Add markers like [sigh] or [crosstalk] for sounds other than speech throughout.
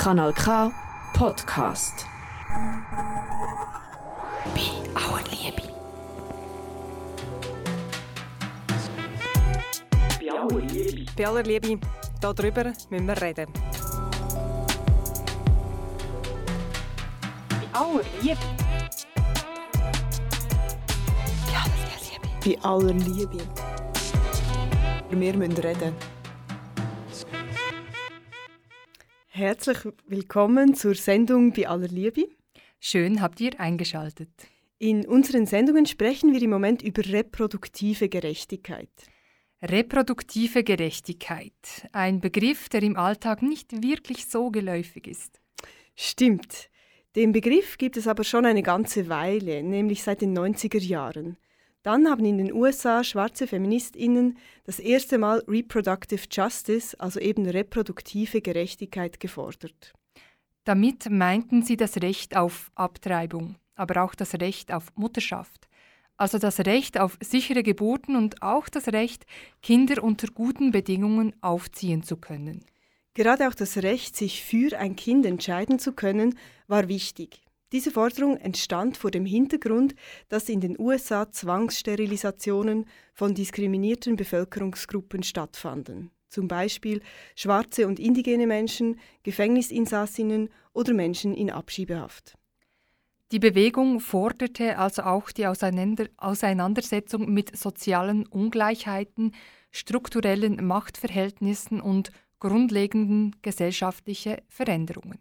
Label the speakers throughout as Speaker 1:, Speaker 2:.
Speaker 1: Kanal K Podcast. Bei aller Liebe.
Speaker 2: Bei aller Liebe. Bei aller Liebe. Darüber müssen wir reden. Bei aller Liebe.
Speaker 3: Bei aller Liebe. Wir müssen reden. Herzlich willkommen zur Sendung Bei aller Liebe.
Speaker 4: Schön habt ihr eingeschaltet.
Speaker 3: In unseren Sendungen sprechen wir im Moment über reproduktive Gerechtigkeit.
Speaker 4: Reproduktive Gerechtigkeit, ein Begriff, der im Alltag nicht wirklich so geläufig ist.
Speaker 3: Stimmt. Den Begriff gibt es aber schon eine ganze Weile, nämlich seit den 90er Jahren. Dann haben in den USA schwarze Feministinnen das erste Mal Reproductive Justice, also eben reproduktive Gerechtigkeit, gefordert.
Speaker 4: Damit meinten sie das Recht auf Abtreibung, aber auch das Recht auf Mutterschaft, also das Recht auf sichere Geburten und auch das Recht, Kinder unter guten Bedingungen aufziehen zu können.
Speaker 3: Gerade auch das Recht, sich für ein Kind entscheiden zu können, war wichtig. Diese Forderung entstand vor dem Hintergrund, dass in den USA Zwangssterilisationen von diskriminierten Bevölkerungsgruppen stattfanden, zum Beispiel schwarze und indigene Menschen, Gefängnisinsassinnen oder Menschen in Abschiebehaft.
Speaker 4: Die Bewegung forderte also auch die Auseinandersetzung mit sozialen Ungleichheiten, strukturellen Machtverhältnissen und grundlegenden gesellschaftlichen Veränderungen.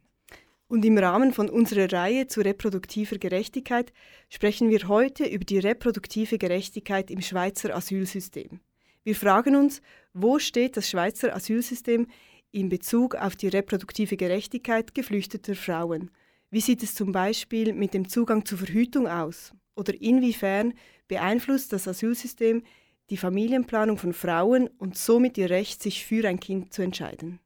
Speaker 3: Und im Rahmen von unserer Reihe zu reproduktiver Gerechtigkeit sprechen wir heute über die reproduktive Gerechtigkeit im Schweizer Asylsystem. Wir fragen uns, wo steht das Schweizer Asylsystem in Bezug auf die reproduktive Gerechtigkeit geflüchteter Frauen? Wie sieht es zum Beispiel mit dem Zugang zur Verhütung aus? Oder inwiefern beeinflusst das Asylsystem die Familienplanung von Frauen und somit ihr Recht, sich für ein Kind zu entscheiden?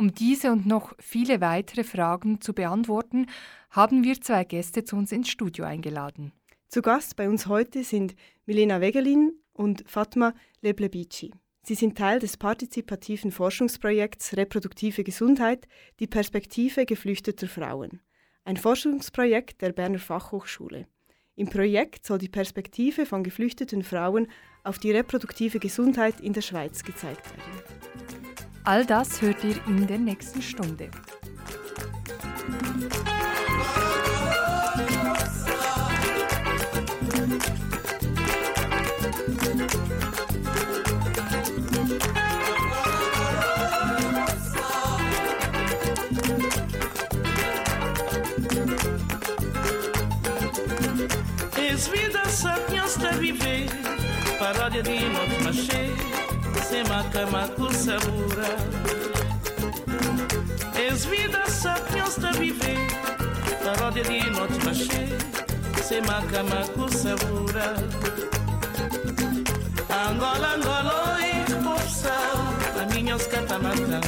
Speaker 4: Um diese und noch viele weitere Fragen zu beantworten, haben wir zwei Gäste zu uns ins Studio eingeladen.
Speaker 3: Zu Gast bei uns heute sind Milena Wegelin und Fatma Leblebici. Sie sind Teil des partizipativen Forschungsprojekts Reproduktive Gesundheit, die Perspektive geflüchteter Frauen. Ein Forschungsprojekt der Berner Fachhochschule. Im Projekt soll die Perspektive von geflüchteten Frauen auf die reproduktive Gesundheit in der Schweiz gezeigt werden.
Speaker 4: All das hört ihr in der nächsten Stunde.
Speaker 5: És vida sapiens de viver, paródia de not machê, semakamaku sabura Es vida sa piosta vive Tarode di not mache Semakamaku sabura Angola, Angola, e popsa A minhas catamata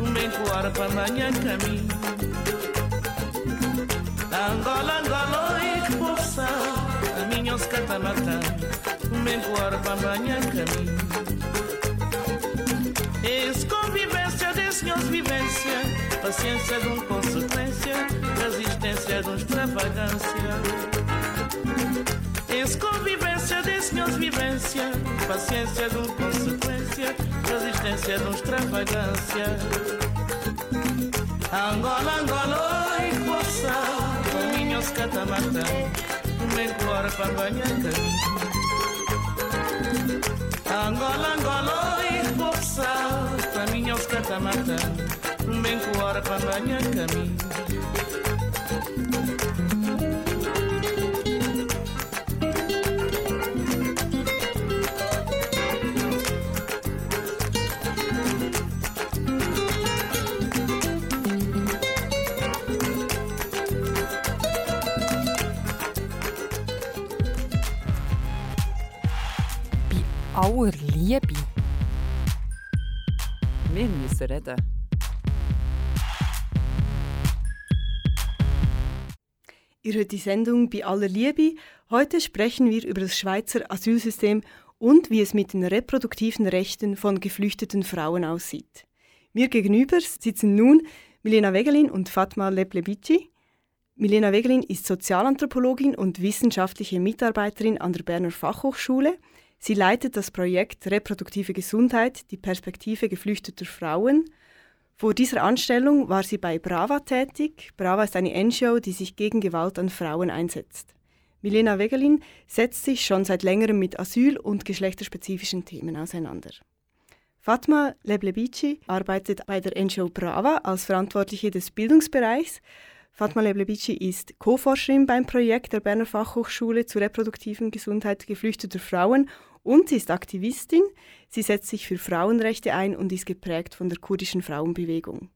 Speaker 5: Um bem coar para manhã caminho Angola, Angola, e popsa A minhas catamata Um bem coar para manhã caminho senhores vivência, paciência de um consequência, resistência de um extravagância. És convivência de senhores vivência, paciência de um consequência, resistência de um extravagância. Angola, Angola, oi, força, caminhos catamatã, bem cora para banhar. Angola, Angola,
Speaker 4: samata mbenkuwara
Speaker 6: panganyakami müssen reden.
Speaker 3: Ihr hört die Sendung bei aller Liebe. Heute sprechen wir über das Schweizer Asylsystem und wie es mit den reproduktiven Rechten von geflüchteten Frauen aussieht. Mir gegenüber sitzen nun Milena Wegelin und Fatma Leblebici. Milena Wegelin ist Sozialanthropologin und wissenschaftliche Mitarbeiterin an der Berner Fachhochschule. Sie leitet das Projekt Reproduktive Gesundheit, die Perspektive geflüchteter Frauen. Vor dieser Anstellung war sie bei Brava tätig. Brava ist eine NGO, die sich gegen Gewalt an Frauen einsetzt. Milena Wegelin setzt sich schon seit längerem mit Asyl- und geschlechterspezifischen Themen auseinander. Fatma Leblebici arbeitet bei der NGO Brava als Verantwortliche des Bildungsbereichs Fatma Leblebici ist Co-Forscherin beim Projekt der Berner Fachhochschule zur reproduktiven Gesundheit geflüchteter Frauen und sie ist Aktivistin. Sie setzt sich für Frauenrechte ein und ist geprägt von der kurdischen Frauenbewegung.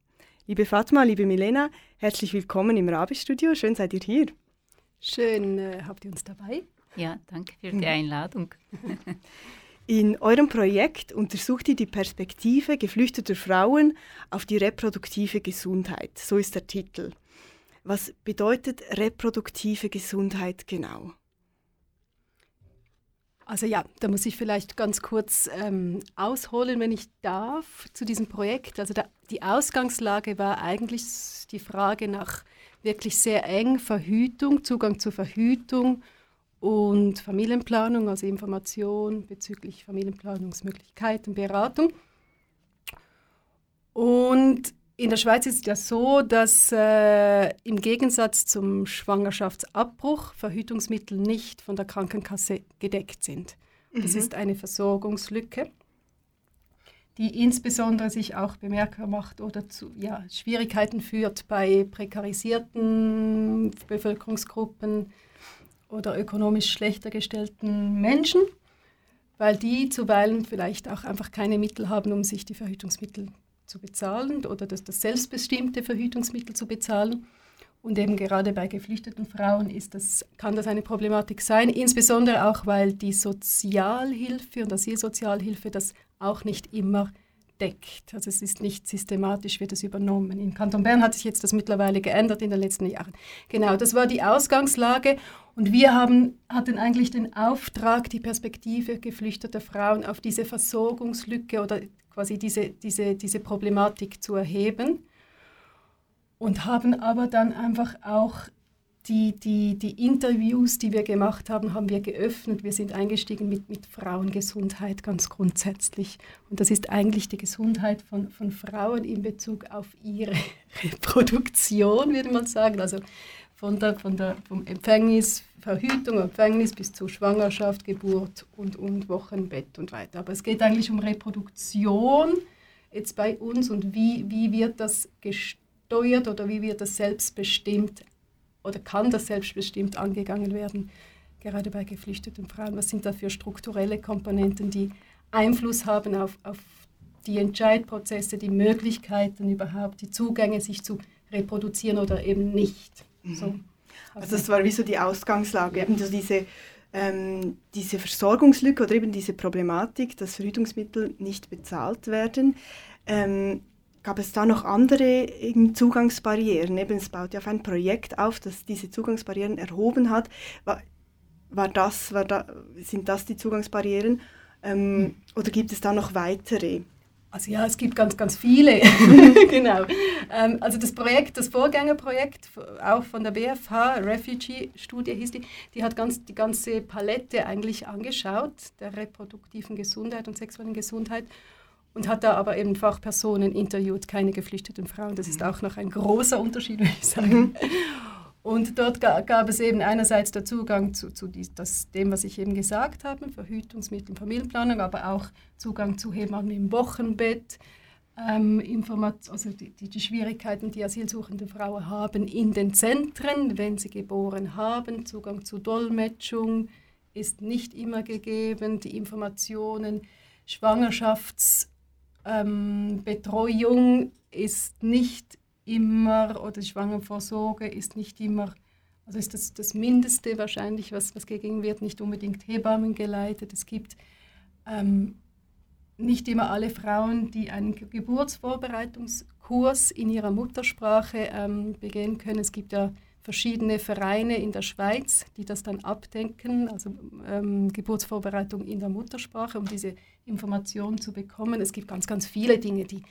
Speaker 3: Liebe Fatma, liebe Milena, herzlich willkommen im Rabe-Studio. Schön seid ihr hier.
Speaker 6: Schön, äh, habt ihr uns dabei?
Speaker 7: Ja, danke für die Einladung. [laughs]
Speaker 3: In eurem Projekt untersucht ihr die Perspektive geflüchteter Frauen auf die reproduktive Gesundheit. So ist der Titel. Was bedeutet reproduktive Gesundheit genau?
Speaker 6: Also ja, da muss ich vielleicht ganz kurz ähm, ausholen, wenn ich darf, zu diesem Projekt. Also da, die Ausgangslage war eigentlich die Frage nach wirklich sehr eng Verhütung, Zugang zur Verhütung und Familienplanung, also Information bezüglich Familienplanungsmöglichkeiten, Beratung. Und in der Schweiz ist es ja so, dass äh, im Gegensatz zum Schwangerschaftsabbruch Verhütungsmittel nicht von der Krankenkasse gedeckt sind. Das mhm. ist eine Versorgungslücke, die insbesondere sich auch bemerkbar macht oder zu ja, Schwierigkeiten führt bei prekarisierten Bevölkerungsgruppen oder ökonomisch schlechter gestellten Menschen, weil die zuweilen vielleicht auch einfach keine Mittel haben, um sich die Verhütungsmittel zu bezahlen oder das, das selbstbestimmte Verhütungsmittel zu bezahlen. Und eben gerade bei geflüchteten Frauen ist das, kann das eine Problematik sein, insbesondere auch, weil die Sozialhilfe und Asylsozialhilfe das auch nicht immer deckt. Also es ist nicht systematisch, wird es übernommen. In Kanton Bern hat sich jetzt das mittlerweile geändert in den letzten Jahren. Genau, das war die Ausgangslage und wir haben, hatten eigentlich den Auftrag, die Perspektive geflüchteter Frauen auf diese Versorgungslücke oder quasi diese, diese, diese Problematik zu erheben und haben aber dann einfach auch die, die, die Interviews, die wir gemacht haben, haben wir geöffnet. Wir sind eingestiegen mit, mit Frauengesundheit ganz grundsätzlich. Und das ist eigentlich die Gesundheit von, von Frauen in Bezug auf ihre [laughs] Reproduktion, würde man sagen. Also von der, von der, vom Empfängnis, Verhütung, Empfängnis bis zur Schwangerschaft, Geburt und, und Wochenbett und weiter. Aber es geht eigentlich um Reproduktion jetzt bei uns und wie, wie wird das gesteuert oder wie wird das selbstbestimmt oder kann das selbstbestimmt angegangen werden, gerade bei geflüchteten Frauen. Was sind da für strukturelle Komponenten, die Einfluss haben auf, auf die Entscheidprozesse, die Möglichkeiten überhaupt, die Zugänge, sich zu reproduzieren oder eben nicht.
Speaker 3: Mhm. So. Also das war wie so die Ausgangslage, eben so diese, ähm, diese Versorgungslücke oder eben diese Problematik, dass Verhütungsmittel nicht bezahlt werden. Ähm, gab es da noch andere Zugangsbarrieren? Eben, es baut ja auf ein Projekt auf, das diese Zugangsbarrieren erhoben hat. War, war das, war da, sind das die Zugangsbarrieren? Ähm, hm. Oder gibt es da noch weitere?
Speaker 6: Also ja, es gibt ganz, ganz viele. [laughs] genau. Ähm, also das Projekt, das Vorgängerprojekt, auch von der BFH, Refugee-Studie hieß die, die hat ganz, die ganze Palette eigentlich angeschaut, der reproduktiven Gesundheit und sexuellen Gesundheit und hat da aber eben Fachpersonen interviewt, keine geflüchteten Frauen. Das ist mhm. auch noch ein großer Unterschied, würde ich sagen. Mhm. Und dort gab es eben einerseits der Zugang zu, zu die, das, dem, was ich eben gesagt habe, Verhütungsmittel, Familienplanung, aber auch Zugang zu Hebammen im Wochenbett, ähm, also die, die, die, Schwierigkeiten, die asylsuchende Frauen haben in den Zentren, wenn sie geboren haben, Zugang zu Dolmetschung ist nicht immer gegeben, die Informationen, Schwangerschaftsbetreuung ähm, ist nicht immer, oder Schwangervorsorge ist nicht immer, also ist das das Mindeste wahrscheinlich, was, was gegeben wird, nicht unbedingt Hebammen geleitet. Es gibt ähm, nicht immer alle Frauen, die einen Geburtsvorbereitungskurs in ihrer Muttersprache ähm, begehen können. Es gibt ja verschiedene Vereine in der Schweiz, die das dann abdenken, also ähm, Geburtsvorbereitung in der Muttersprache, um diese Informationen zu bekommen. Es gibt ganz, ganz viele Dinge, die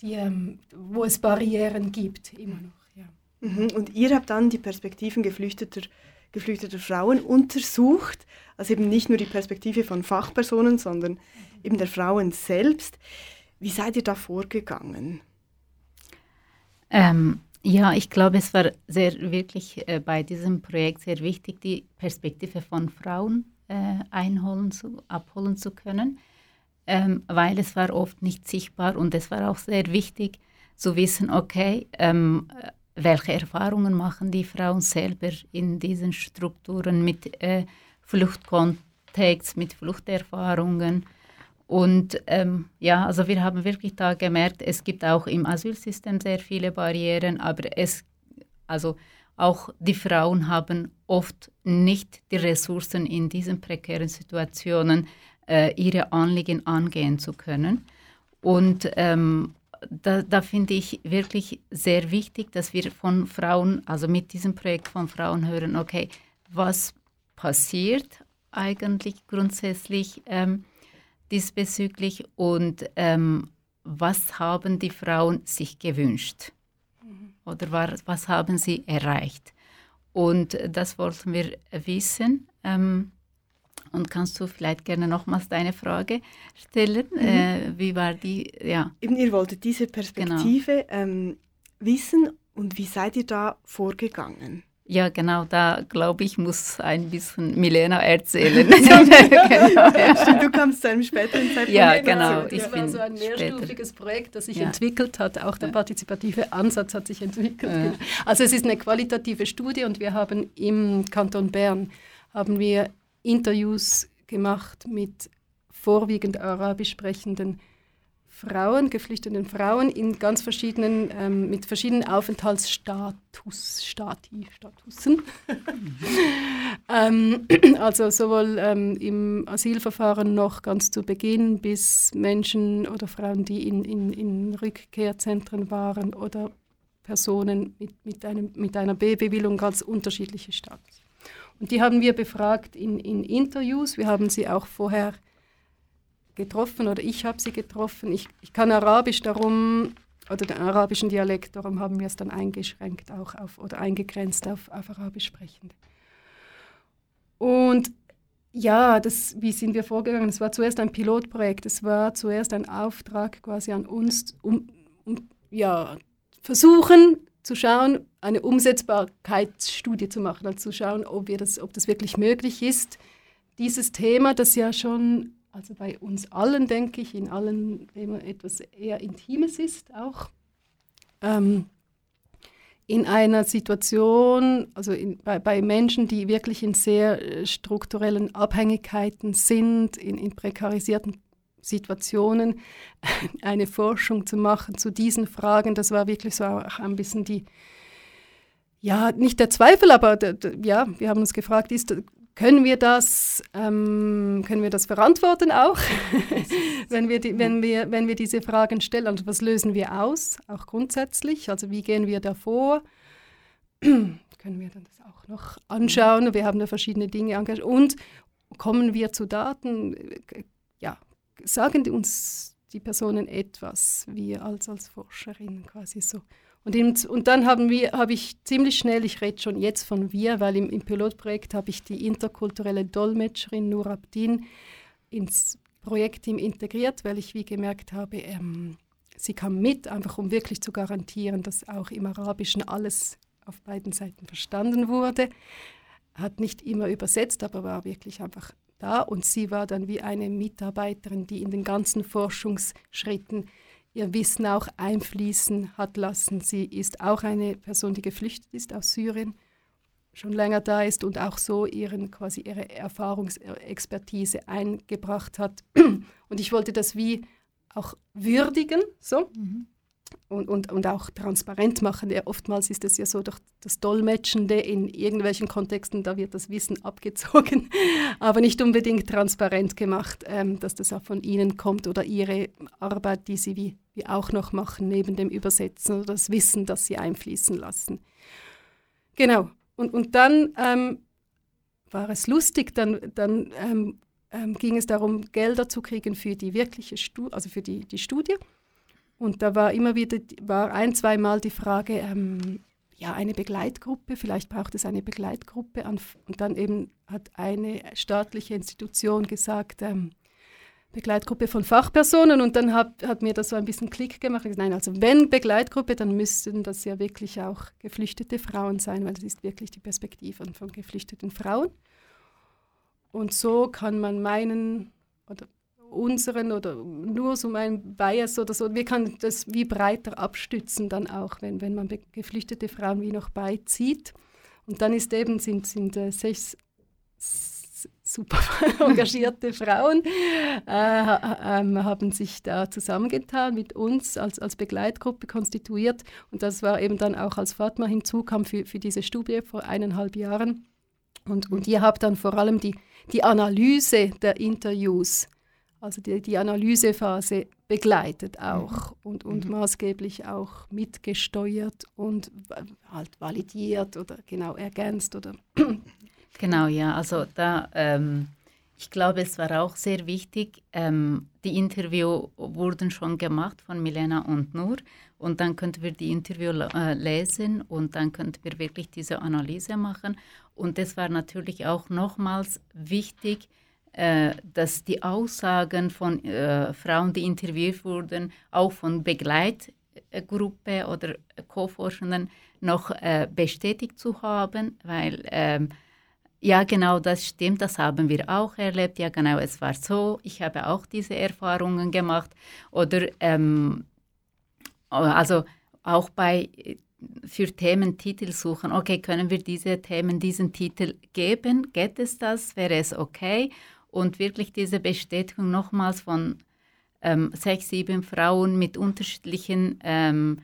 Speaker 6: die, ähm, wo es Barrieren gibt, immer noch. Ja.
Speaker 3: Mhm. Und ihr habt dann die Perspektiven geflüchteter, geflüchteter Frauen untersucht, also eben nicht nur die Perspektive von Fachpersonen, sondern eben der Frauen selbst. Wie seid ihr da vorgegangen?
Speaker 7: Ähm, ja, ich glaube, es war sehr wirklich äh, bei diesem Projekt sehr wichtig, die Perspektive von Frauen äh, einholen zu, abholen zu können, ähm, weil es war oft nicht sichtbar und es war auch sehr wichtig zu wissen, okay, ähm, welche Erfahrungen machen die Frauen selber in diesen Strukturen mit äh, Fluchtkontext, mit Fluchterfahrungen und ähm, ja, also wir haben wirklich da gemerkt, es gibt auch im Asylsystem sehr viele Barrieren, aber es, also auch die Frauen haben oft nicht die Ressourcen in diesen prekären Situationen, äh, ihre Anliegen angehen zu können. Und ähm, da, da finde ich wirklich sehr wichtig, dass wir von Frauen, also mit diesem Projekt von Frauen hören, okay, was passiert eigentlich grundsätzlich? Ähm, diesbezüglich und ähm, was haben die Frauen sich gewünscht mhm. oder war, was haben sie erreicht. Und das wollten wir wissen. Ähm, und kannst du vielleicht gerne nochmals deine Frage stellen? Mhm. Äh, wie war die? Ja.
Speaker 3: Eben, ihr wolltet diese Perspektive genau. ähm, wissen und wie seid ihr da vorgegangen?
Speaker 7: Ja, genau, da glaube ich, muss ein bisschen Milena erzählen. [laughs] genau,
Speaker 3: ja. Du kommst zu einem späteren Zeitpunkt.
Speaker 7: Ja, genau.
Speaker 6: Ich das war so ein mehrstufiges später. Projekt, das sich ja. entwickelt hat. Auch der partizipative Ansatz hat sich entwickelt. Ja. Also es ist eine qualitative Studie und wir haben im Kanton Bern haben wir Interviews gemacht mit vorwiegend arabisch sprechenden Frauen, geflüchteten Frauen in ganz verschiedenen, ähm, mit verschiedenen Aufenthaltsstatus, Stati, Statusen. [laughs] ähm, also sowohl ähm, im Asylverfahren noch ganz zu Beginn bis Menschen oder Frauen, die in, in, in Rückkehrzentren waren oder Personen mit, mit, einem, mit einer B-Bewilligung ganz unterschiedliche Status. Und die haben wir befragt in, in Interviews. Wir haben sie auch vorher getroffen oder ich habe sie getroffen. Ich, ich kann Arabisch darum, oder den arabischen Dialekt, darum haben wir es dann eingeschränkt auch auf, oder eingegrenzt auf, auf Arabisch sprechende. Und ja, das, wie sind wir vorgegangen? Es war zuerst ein Pilotprojekt, es war zuerst ein Auftrag quasi an uns, um, um ja, versuchen zu schauen, eine Umsetzbarkeitsstudie zu machen, also zu schauen, ob, wir das, ob das wirklich möglich ist, dieses Thema, das ja schon also bei uns allen, denke ich, in allen immer etwas eher Intimes ist auch. Ähm, in einer Situation, also in, bei, bei, Menschen, die wirklich in sehr äh, strukturellen Abhängigkeiten sind, in, in prekarisierten Situationen, [laughs] eine Forschung zu machen zu diesen Fragen, das war wirklich so auch ein bisschen die, ja, nicht der Zweifel, aber der, der, ja, wir haben uns gefragt, ist, können wir das, ähm, können wir das verantworten auch, [laughs] wenn, wir die, wenn, wir, wenn wir diese Fragen stellen? Also was lösen wir aus, auch grundsätzlich? Also wie gehen wir da vor? [clears throat] können wir dann das auch noch anschauen? Wir haben da verschiedene Dinge angeschaut. Und kommen wir zu Daten? Ja, sagen uns die Personen etwas, wir als, als Forscherin quasi so. Und, im, und dann habe ich ziemlich schnell, ich rede schon jetzt von wir, weil im, im Pilotprojekt habe ich die interkulturelle Dolmetscherin Nur Abdin ins Projektteam integriert, weil ich wie gemerkt habe, ähm, sie kam mit, einfach um wirklich zu garantieren, dass auch im Arabischen alles auf beiden Seiten verstanden wurde. Hat nicht immer übersetzt, aber war wirklich einfach da. Und sie war dann wie eine Mitarbeiterin, die in den ganzen Forschungsschritten ihr Wissen auch einfließen hat lassen. Sie ist auch eine Person, die geflüchtet ist aus Syrien, schon länger da ist und auch so ihren, quasi ihre Erfahrungsexpertise eingebracht hat. [clears throat] Und ich wollte das wie auch würdigen, so. Mhm und, und, und auch transparent machen. Ja, oftmals ist es ja so durch das Dolmetschende in irgendwelchen Kontexten, da wird das Wissen abgezogen, [laughs] aber nicht unbedingt transparent gemacht, ähm, dass das auch von Ihnen kommt oder Ihre Arbeit, die Sie wie, wie auch noch machen, neben dem Übersetzen oder das Wissen, das Sie einfließen lassen. Genau. Und, und dann ähm, war es lustig, dann, dann ähm, ähm ging es darum, Gelder zu kriegen für die wirkliche Studie, also für die, die Studie. Und da war immer wieder, war ein, zweimal die Frage, ähm, ja, eine Begleitgruppe, vielleicht braucht es eine Begleitgruppe. Und dann eben hat eine staatliche Institution gesagt, ähm, Begleitgruppe von Fachpersonen und dann hat, hat mir das so ein bisschen Klick gemacht. Nein, also wenn Begleitgruppe, dann müssten das ja wirklich auch geflüchtete Frauen sein, weil das ist wirklich die Perspektive von geflüchteten Frauen. Und so kann man meinen oder unseren oder nur so meinen Bias oder so, wir können das wie breiter abstützen dann auch, wenn, wenn man geflüchtete Frauen wie noch beizieht. Und dann ist eben, sind, sind äh, sechs super [laughs] engagierte Frauen äh, äh, haben sich da zusammengetan, mit uns als, als Begleitgruppe konstituiert. Und das war eben dann auch, als Fatma hinzukam für, für diese Studie vor eineinhalb Jahren. Und, und ihr habt dann vor allem die, die Analyse der Interviews, also die, die Analysephase begleitet auch mhm. und, und mhm. maßgeblich auch mitgesteuert und halt validiert oder genau ergänzt oder [clears throat]
Speaker 7: Genau, ja. Also da, ähm, ich glaube, es war auch sehr wichtig. Ähm, die Interview wurden schon gemacht von Milena und Nur und dann könnten wir die Interview äh, lesen und dann könnten wir wirklich diese Analyse machen. Und es war natürlich auch nochmals wichtig, dass die Aussagen von äh, Frauen, die interviewt wurden, auch von Begleitgruppe oder Co-Forschenden noch äh, bestätigt zu haben, weil ähm, ja, genau, das stimmt, das haben wir auch erlebt. Ja, genau, es war so. Ich habe auch diese Erfahrungen gemacht. Oder, ähm, also auch bei für Themen Titel suchen. Okay, können wir diese Themen, diesen Titel geben? Geht es das? Wäre es okay? Und wirklich diese Bestätigung nochmals von ähm, sechs, sieben Frauen mit unterschiedlichen ähm,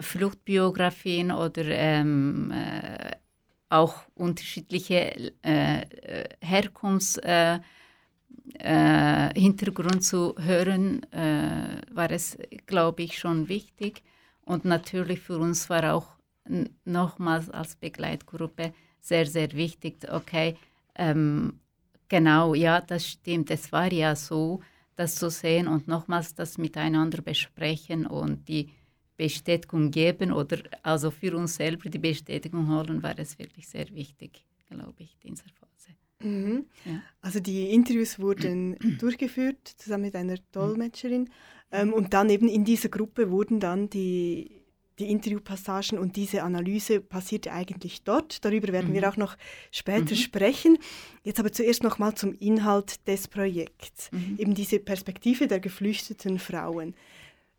Speaker 7: Fluchtbiografien oder ähm, äh, auch unterschiedliche äh, äh Herkunftshintergrund äh, äh zu hören, äh, war es, glaube ich, schon wichtig. Und natürlich für uns war auch nochmals als Begleitgruppe sehr, sehr wichtig, okay, ähm, genau, ja, das stimmt, es war ja so, das zu sehen und nochmals das miteinander besprechen und die Bestätigung geben oder also für uns selber die Bestätigung holen, war es wirklich sehr wichtig, glaube ich, in dieser Phase.
Speaker 3: Mhm. Ja. Also die Interviews wurden [clears throat] durchgeführt zusammen mit einer Dolmetscherin ähm, und dann eben in dieser Gruppe wurden dann die, die Interviewpassagen und diese Analyse passierte eigentlich dort. Darüber werden mhm. wir auch noch später mhm. sprechen. Jetzt aber zuerst noch mal zum Inhalt des Projekts, mhm. eben diese Perspektive der geflüchteten Frauen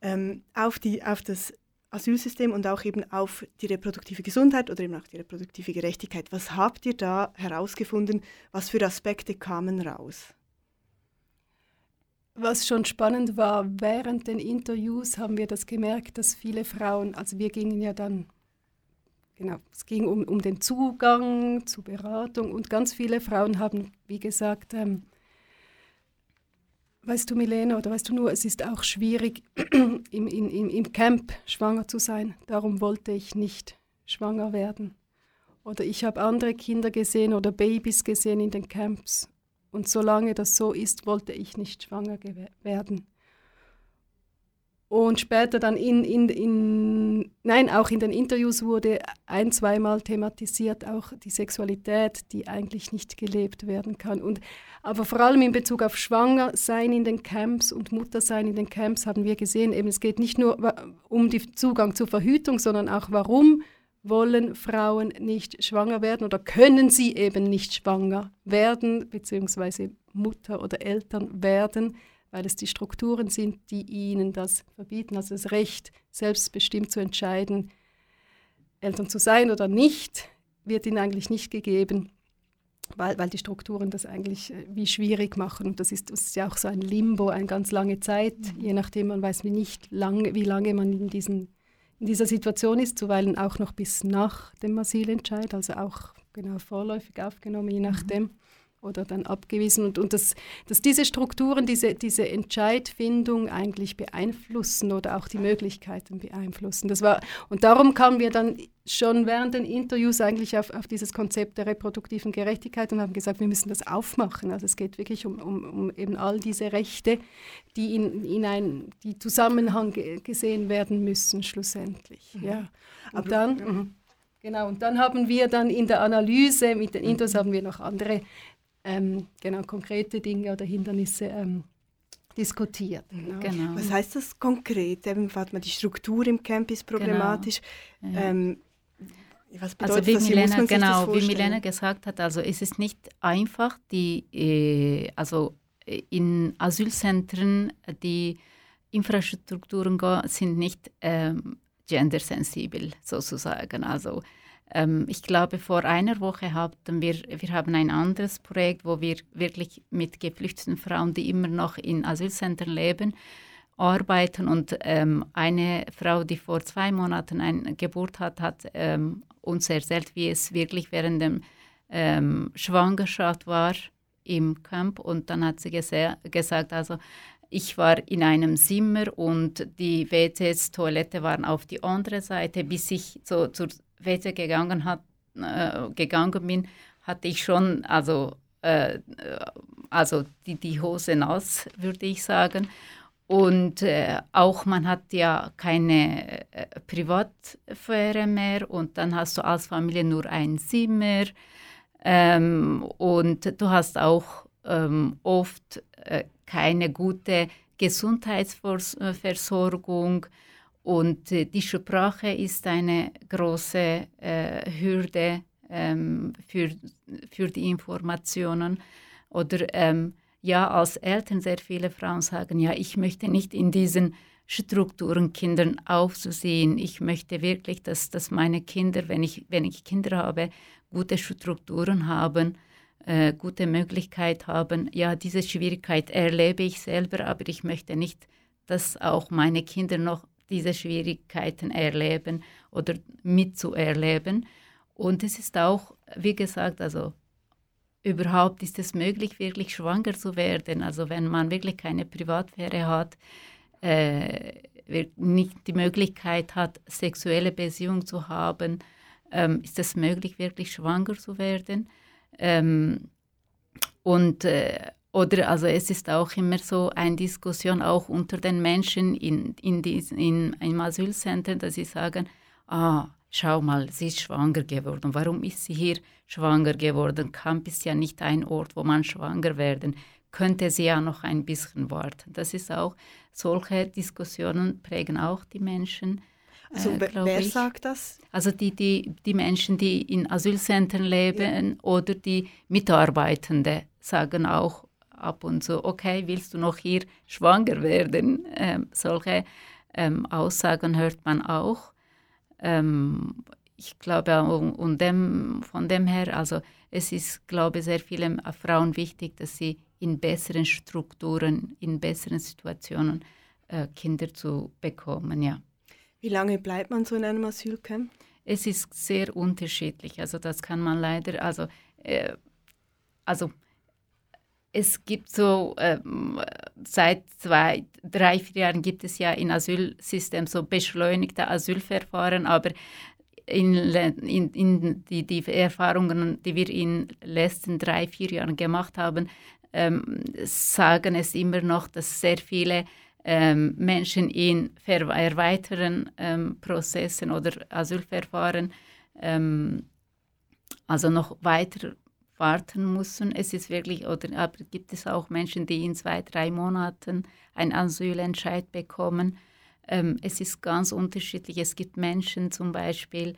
Speaker 3: ähm, auf, die, auf das Asylsystem und auch eben auf die reproduktive Gesundheit oder eben auch die reproduktive Gerechtigkeit. Was habt ihr da herausgefunden? Was für Aspekte kamen raus?
Speaker 6: Was schon spannend war, während den Interviews haben wir das gemerkt, dass viele Frauen, also wir gingen ja dann, genau, es ging um, um den Zugang zur Beratung und ganz viele Frauen haben, wie gesagt, ähm, Weißt du, Milena, oder weißt du nur, es ist auch schwierig, [clears throat] im, im, im Camp schwanger zu sein. Darum wollte ich nicht schwanger werden. Oder ich habe andere Kinder gesehen oder Babys gesehen in den Camps. Und solange das so ist, wollte ich nicht schwanger werden. Und später dann in, in, in, nein, auch in den Interviews wurde ein, zweimal thematisiert, auch die Sexualität, die eigentlich nicht gelebt werden kann. Und, aber vor allem in Bezug auf Schwangersein in den Camps und Muttersein in den Camps haben wir gesehen, eben es geht nicht nur um den Zugang zur Verhütung, sondern auch warum wollen Frauen nicht schwanger werden oder können sie eben nicht schwanger werden, beziehungsweise Mutter oder Eltern werden weil es die Strukturen sind, die ihnen das verbieten, also das Recht, selbstbestimmt zu entscheiden, Eltern zu sein oder nicht, wird ihnen eigentlich nicht gegeben, weil, weil die Strukturen das eigentlich äh, wie schwierig machen. Und das ist, das ist ja auch so ein Limbo, eine ganz lange Zeit, mhm. je nachdem man weiß nicht, lange, wie lange man in, diesen, in dieser Situation ist, zuweilen auch noch bis nach dem Asylentscheid, also auch genau vorläufig aufgenommen, je mhm. nachdem. Mhm. Oder dann abgewiesen und, und dass, dass diese Strukturen diese, diese Entscheidfindung eigentlich beeinflussen oder auch die Möglichkeiten beeinflussen. Das war, und darum kamen wir dann schon während den Interviews eigentlich auf, auf dieses Konzept der reproduktiven Gerechtigkeit und haben gesagt, wir müssen das aufmachen. Also es geht wirklich um, um, um eben all diese Rechte, die in, in ein die Zusammenhang gesehen werden müssen schlussendlich. Mhm. Ja. Und Aber, dann, ja. Mhm. genau, und dann haben wir dann in der Analyse mit den Interviews haben wir noch andere ähm, genau, konkrete Dinge oder Hindernisse ähm, diskutiert.
Speaker 3: Genau. Genau. Was heißt das konkret? Eben, man die Struktur im Camp ist problematisch. Genau. Ja. Ähm,
Speaker 7: was bedeutet also wie das? Milena, genau, wie Milena gesagt hat, also es ist nicht einfach, die, äh, also äh, in Asylzentren die Infrastrukturen sind nicht ähm, gendersensibel sozusagen. Also ähm, ich glaube, vor einer Woche hatten wir, wir haben ein anderes Projekt, wo wir wirklich mit geflüchteten Frauen, die immer noch in Asylzentren leben, arbeiten. Und ähm, eine Frau, die vor zwei Monaten eine Geburt hat, hat ähm, uns erzählt, wie es wirklich während der ähm, Schwangerschaft war im Camp. Und dann hat sie gesagt, also ich war in einem Zimmer und die WCs, Toilette waren auf die andere Seite, bis ich so zur WC gegangen, hat, äh, gegangen bin, hatte ich schon also, äh, also die, die Hose nass, würde ich sagen. Und äh, auch man hat ja keine äh, Privatsphäre mehr und dann hast du als Familie nur ein Zimmer ähm, und du hast auch ähm, oft äh, keine gute Gesundheitsversorgung und äh, die Sprache ist eine große äh, Hürde ähm, für, für die Informationen oder ähm, ja, als Eltern sehr viele Frauen sagen, ja, ich möchte nicht in diesen Strukturen Kindern aufzusehen. Ich möchte wirklich, dass, dass meine Kinder, wenn ich, wenn ich Kinder habe, gute Strukturen haben, äh, gute Möglichkeit haben. Ja, diese Schwierigkeit erlebe ich selber, aber ich möchte nicht, dass auch meine Kinder noch diese Schwierigkeiten erleben oder mitzuerleben. Und es ist auch, wie gesagt, also überhaupt ist es möglich, wirklich schwanger zu werden. Also wenn man wirklich keine Privatsphäre hat, äh, nicht die Möglichkeit hat, sexuelle Beziehung zu haben, ähm, ist es möglich, wirklich schwanger zu werden. Ähm, und äh, oder also es ist auch immer so eine Diskussion auch unter den Menschen in, in, dies, in einem Asylcenter, dass sie sagen, ah, schau mal, sie ist schwanger geworden. Warum ist sie hier schwanger geworden? Camp ist ja nicht ein Ort, wo man schwanger werden. Könnte sie ja noch ein bisschen warten. Das ist auch, solche Diskussionen prägen auch die Menschen.
Speaker 3: Also äh, wer ich. sagt das?
Speaker 7: Also die, die, die Menschen, die in Asylzentren leben ja. oder die Mitarbeitende sagen auch ab und zu, okay, willst du noch hier schwanger werden? Ähm, solche ähm, Aussagen hört man auch. Ähm, ich glaube, und dem, von dem her, also es ist, glaube ich, sehr vielen Frauen wichtig, dass sie in besseren Strukturen, in besseren Situationen äh, Kinder zu bekommen, ja.
Speaker 3: Wie lange bleibt man so in einem Asylcamp?
Speaker 7: Es ist sehr unterschiedlich. Also das kann man leider, also, äh, also es gibt so, ähm, seit zwei, drei, vier Jahren gibt es ja im Asylsystem so beschleunigte Asylverfahren, aber in, in, in die, die, Erfahrungen, die wir in den letzten drei, vier Jahren gemacht haben, ähm, sagen es immer noch, dass sehr viele ähm, Menschen in erweiterten ähm, Prozessen oder Asylverfahren ähm, also noch weiter warten müssen. Es ist wirklich, oder aber gibt es auch Menschen, die in zwei, drei Monaten einen Asylentscheid bekommen. Ähm, es ist ganz unterschiedlich. Es gibt Menschen zum Beispiel,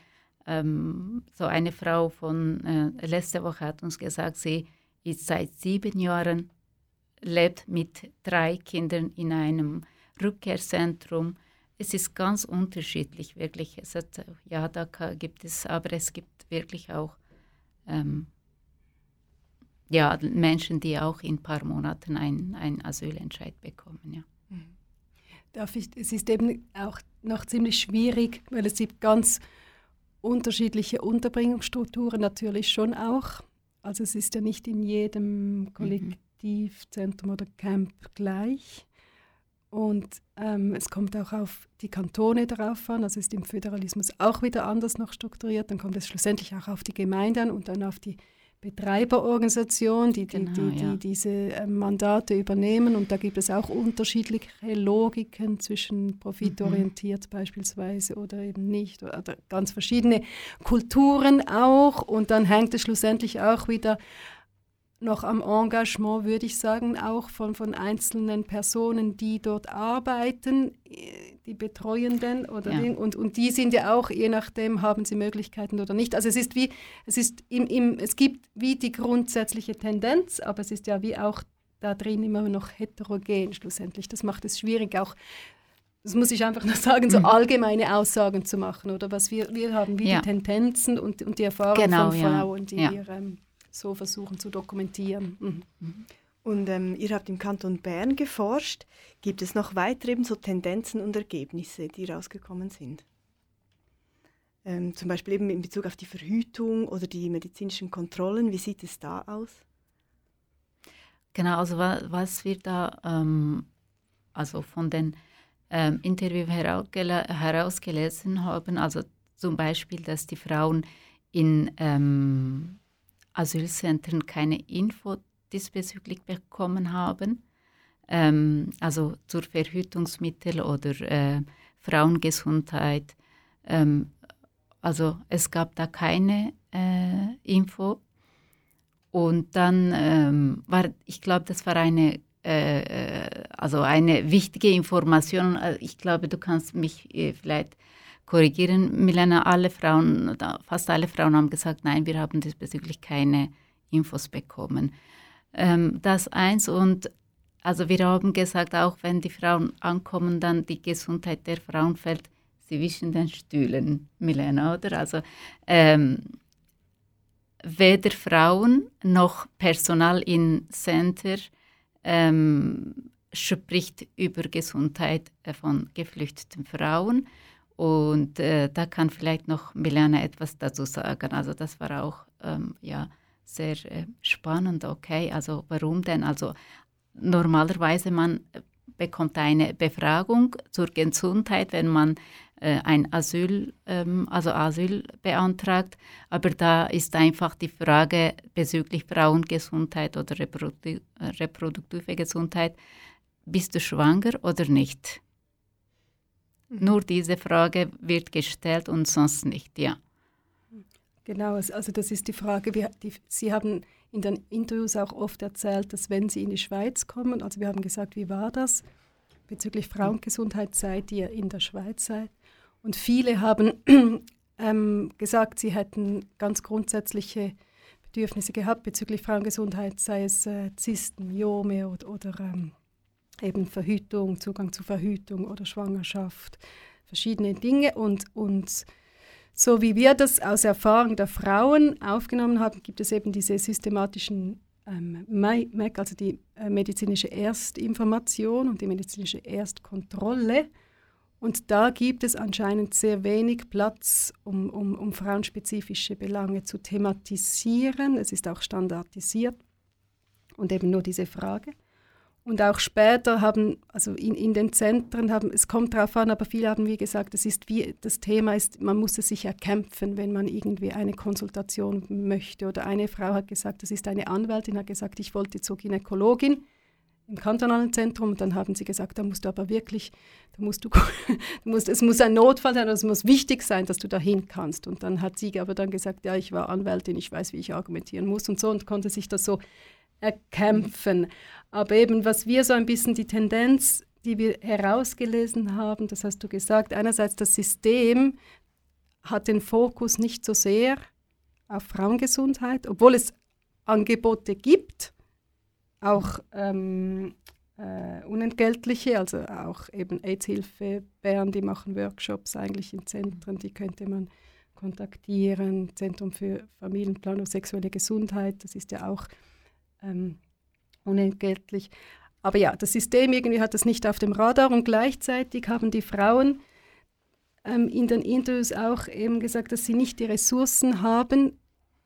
Speaker 7: ähm, so eine Frau von äh, letzte Woche hat uns gesagt, sie ist seit sieben Jahren, lebt mit drei Kindern in einem Rückkehrzentrum. Es ist ganz unterschiedlich, wirklich. Es hat, ja, da gibt es, aber es gibt wirklich auch ähm, ja, Menschen, die auch in ein paar Monaten einen Asylentscheid bekommen. Ja. Mhm.
Speaker 6: Darf ich, es ist eben auch noch ziemlich schwierig, weil es gibt ganz unterschiedliche Unterbringungsstrukturen natürlich schon auch. Also es ist ja nicht in jedem Kollektivzentrum oder Camp gleich. Und ähm, es kommt auch auf die Kantone darauf an, also ist im Föderalismus auch wieder anders noch strukturiert. Dann kommt es schlussendlich auch auf die Gemeinde an und dann auf die Betreiberorganisation, die, die,
Speaker 7: Genau,
Speaker 6: die, die
Speaker 7: ja.
Speaker 6: diese äh, Mandate übernehmen. Und da gibt es auch unterschiedliche Logiken zwischen profitorientiert beispielsweise oder eben nicht. Oder ganz verschiedene Kulturen auch. Und dann hängt es schlussendlich auch wieder noch am Engagement, würde ich sagen, auch von, von einzelnen Personen, die dort arbeiten, äh, die Betreuenden oder
Speaker 7: Ja.
Speaker 6: Und, und die sind ja auch, je nachdem, haben sie Möglichkeiten oder nicht. Also es ist wie, es ist im, im, es gibt wie die grundsätzliche Tendenz, aber es ist ja wie auch da drin immer noch heterogen schlussendlich. Das macht es schwierig, auch das muss ich einfach noch sagen, so allgemeine Aussagen zu machen, oder was wir, wir haben, wie
Speaker 7: Mhm. Ja.
Speaker 6: die Tendenzen und, und die Erfahrung
Speaker 7: Genau,
Speaker 6: von
Speaker 7: ja.
Speaker 6: Frauen, die
Speaker 7: Ja.
Speaker 6: wir ähm, so versuchen zu dokumentieren. Mhm.
Speaker 3: Und ähm, ihr habt im Kanton Bern geforscht. Gibt es noch weitere eben so Tendenzen und Ergebnisse, die rausgekommen sind? Ähm, zum Beispiel eben in Bezug auf die Verhütung oder die medizinischen Kontrollen. Wie sieht es da aus?
Speaker 7: Genau, also wa was wir da ähm, also von den ähm, Interviews herausgele herausgelesen haben, also zum Beispiel, dass die Frauen in ähm, Asylzentren keine Info diesbezüglich bekommen haben, ähm, also zur Verhütungsmittel oder äh, Frauengesundheit. Ähm, also es gab da keine äh, Info. Und dann ähm, war, ich glaube, das war eine, äh, äh, also eine wichtige Information. Äh, Ich glaube, du kannst mich äh, vielleicht korrigieren, Milena. Alle Frauen, fast alle Frauen haben gesagt, nein, wir haben diesbezüglich keine Infos bekommen. Ähm, das eins und also wir haben gesagt, auch wenn die Frauen ankommen, dann die Gesundheit der Frauen fällt zwischen den Stühlen, Milena, oder? Also ähm, weder Frauen noch Personal in Center ähm, spricht über Gesundheit von geflüchteten Frauen. Und äh, da kann vielleicht noch Milena etwas dazu sagen. Also das war auch ähm, ja, sehr äh, spannend. Okay, also warum denn? Also normalerweise man äh, bekommt eine Befragung zur Gesundheit, wenn man äh, ein Asyl, ähm, also Asyl beantragt. Aber da ist einfach die Frage bezüglich Frauengesundheit oder reprodukti äh, reproduktive Gesundheit, bist du schwanger oder nicht? Nur diese Frage wird gestellt und sonst nicht, ja.
Speaker 6: Genau, also das ist die Frage. Wir, die, Sie haben in den Interviews auch oft erzählt, dass wenn Sie in die Schweiz kommen, also wir haben gesagt, wie war das bezüglich Frauengesundheit, seit ihr in der Schweiz seid. Und viele haben [clears throat] ähm, gesagt, sie hätten ganz grundsätzliche Bedürfnisse gehabt bezüglich Frauengesundheit, sei es äh, Zysten, Myome oder, oder ähm, eben Verhütung, Zugang zu Verhütung oder Schwangerschaft, verschiedene Dinge. Und, und so wie wir das aus Erfahrung der Frauen aufgenommen haben, gibt es eben diese systematischen ähm, MAC, also die äh, medizinische Erstinformation und die medizinische Erstkontrolle. Und da gibt es anscheinend sehr wenig Platz, um, um, um frauenspezifische Belange zu thematisieren. Es ist auch standardisiert und eben nur diese Frage. Und auch später haben, also in, in den Zentren haben, es kommt darauf an, aber viele haben wie gesagt, es ist wie, das Thema ist, man muss es sich erkämpfen, wenn man irgendwie eine Konsultation möchte. Oder eine Frau hat gesagt, das ist eine Anwältin, hat gesagt, ich wollte zur Gynäkologin im kantonalen Zentrum und dann haben sie gesagt, da musst du aber wirklich, da musst du, [laughs] musst, es muss ein Notfall sein, es muss wichtig sein, dass du dahin kannst. Und dann hat sie aber dann gesagt, ja, ich war Anwältin, ich weiß, wie ich argumentieren muss und so und konnte sich das so erkämpfen. Aber eben, was wir so ein bisschen die Tendenz, die wir herausgelesen haben, das hast du gesagt, einerseits das System hat den Fokus nicht so sehr auf Frauengesundheit, obwohl es Angebote gibt, auch ähm, äh, unentgeltliche, also auch eben AIDS-Hilfe Bern, die machen Workshops eigentlich in Zentren, die könnte man kontaktieren, Zentrum für Familienplanung, sexuelle Gesundheit, das ist ja auch ähm, unentgeltlich. Aber ja, das System irgendwie hat das nicht auf dem Radar und gleichzeitig haben die Frauen ähm, in den Interviews auch eben gesagt, dass sie nicht die Ressourcen haben,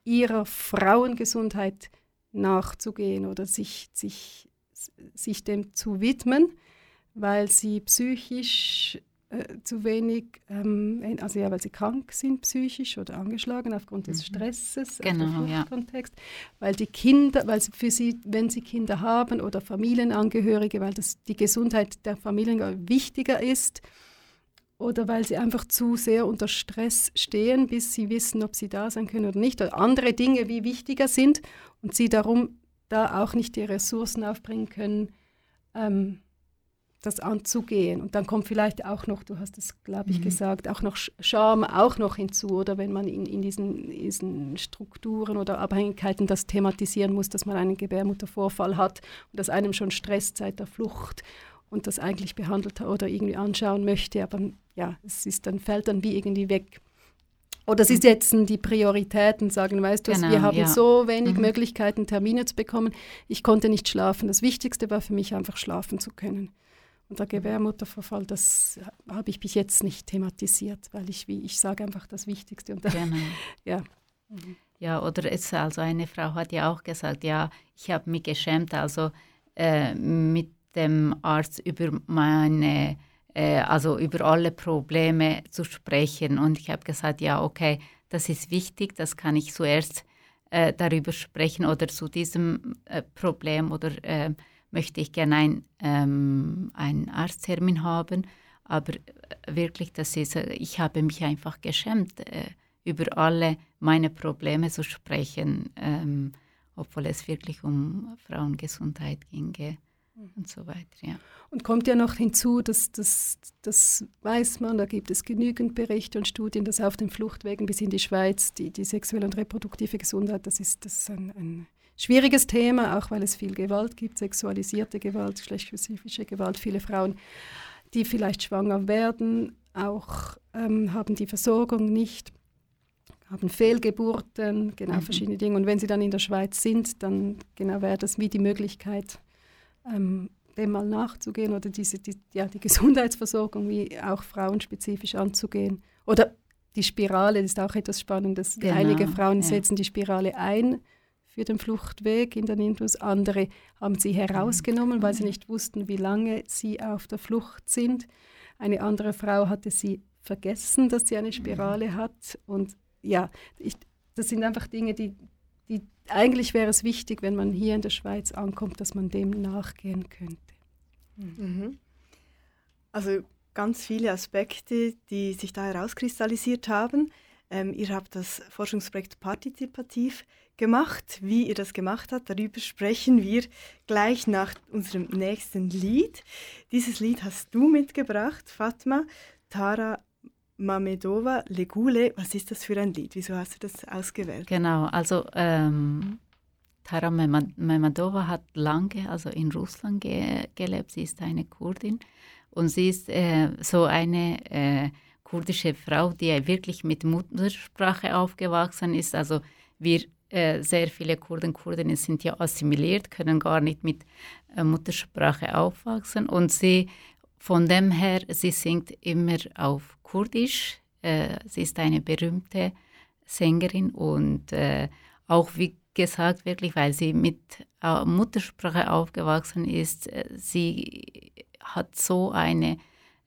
Speaker 6: ihrer Frauengesundheit nachzugehen oder sich, sich, sich dem zu widmen, weil sie psychisch äh, zu wenig, ähm, also ja, weil sie krank sind psychisch oder angeschlagen aufgrund des mhm. Stresses,
Speaker 7: genau,
Speaker 6: ja. Kontext, weil die Kinder, weil für sie, wenn sie Kinder haben oder Familienangehörige, weil das die Gesundheit der Familien wichtiger ist oder weil sie einfach zu sehr unter Stress stehen, bis sie wissen, ob sie da sein können oder nicht, oder andere Dinge wie wichtiger sind und sie darum da auch nicht die Ressourcen aufbringen können, ähm, das anzugehen. Und dann kommt vielleicht auch noch, du hast es, glaube ich, mhm. gesagt, auch noch Scham auch noch hinzu, oder wenn man in, in diesen, diesen, Strukturen oder Abhängigkeiten das thematisieren muss, dass man einen Gebärmuttervorfall hat und das einem schon stresst seit der Flucht und das eigentlich behandelt oder irgendwie anschauen möchte, aber ja, es ist dann, fällt dann wie irgendwie weg. Oder sie setzen die Prioritäten, sagen, weißt du, genau, wir haben ja. so wenig mhm. Möglichkeiten, Termine zu bekommen. Ich konnte nicht schlafen. Das Wichtigste war für mich einfach schlafen zu können. Und der Gebärmutterverfall, das habe ich bis jetzt nicht thematisiert, weil ich, wie ich sage, einfach das Wichtigste. Und
Speaker 7: genau. [laughs] ja. Ja, oder es, also eine Frau hat ja auch gesagt, ja, ich habe mich geschämt, also äh, mit dem Arzt über meine, äh, also über alle Probleme zu sprechen. Und ich habe gesagt, ja, okay, das ist wichtig, das kann ich zuerst äh, darüber sprechen oder zu diesem äh, Problem oder äh, möchte ich gerne ein, ähm, einen Arzttermin haben. Aber äh, wirklich, das ist, äh, ich habe mich einfach geschämt, äh, über alle meine Probleme zu sprechen, ähm, obwohl es wirklich um Frauengesundheit ginge und so weiter. Ja.
Speaker 6: Und kommt ja noch hinzu, dass das, das weiß man, da gibt es genügend Berichte und Studien, dass auf den Fluchtwegen bis in die Schweiz die, die sexuelle und reproduktive Gesundheit, das ist, das ist ein, ein schwieriges Thema, auch weil es viel Gewalt gibt, sexualisierte Gewalt, geschlechtsspezifische Gewalt. Viele Frauen, die vielleicht schwanger werden, auch ähm, haben die Versorgung nicht, haben Fehlgeburten, genau mhm. verschiedene Dinge. Und wenn sie dann in der Schweiz sind, dann genau wäre das wie die Möglichkeit, ähm, dem mal nachzugehen oder diese, die, ja, die [laughs] Gesundheitsversorgung wie auch frauenspezifisch anzugehen. Oder die Spirale, das ist auch etwas Spannendes. Genau, Einige Frauen ja. setzen die Spirale ein für den Fluchtweg in den Indus. Andere haben sie herausgenommen, weil sie nicht wussten, wie lange sie auf der Flucht sind. Eine andere Frau hatte sie vergessen, dass sie eine Spirale hat. Und ja, ich, das sind einfach Dinge, die, die eigentlich wäre es wichtig, wenn man hier in der Schweiz ankommt, dass man dem nachgehen könnte.
Speaker 3: Mhm. Also ganz viele Aspekte, die sich da herauskristallisiert haben. Ähm, ihr habt das Forschungsprojekt partizipativ gemacht. Wie ihr das gemacht habt, darüber sprechen wir gleich nach unserem nächsten Lied. Dieses Lied hast du mitgebracht, Fatma, Tara Mamedova, Legule. Was ist das für ein Lied? Wieso hast du das ausgewählt?
Speaker 7: Genau, also ähm, Tara Mamedova hat lange also in Russland ge gelebt. Sie ist eine Kurdin und sie ist äh, so eine äh, kurdische Frau, die wirklich mit Muttersprache aufgewachsen ist. Also wir äh, sehr viele Kurden, Kurdinnen sind ja assimiliert, können gar nicht mit äh, Muttersprache aufwachsen. Und sie, von dem her, sie singt immer auf Kurdisch. Äh, sie ist eine berühmte Sängerin und auch, wie gesagt, wirklich, weil sie mit Muttersprache aufgewachsen ist, sie hat so eine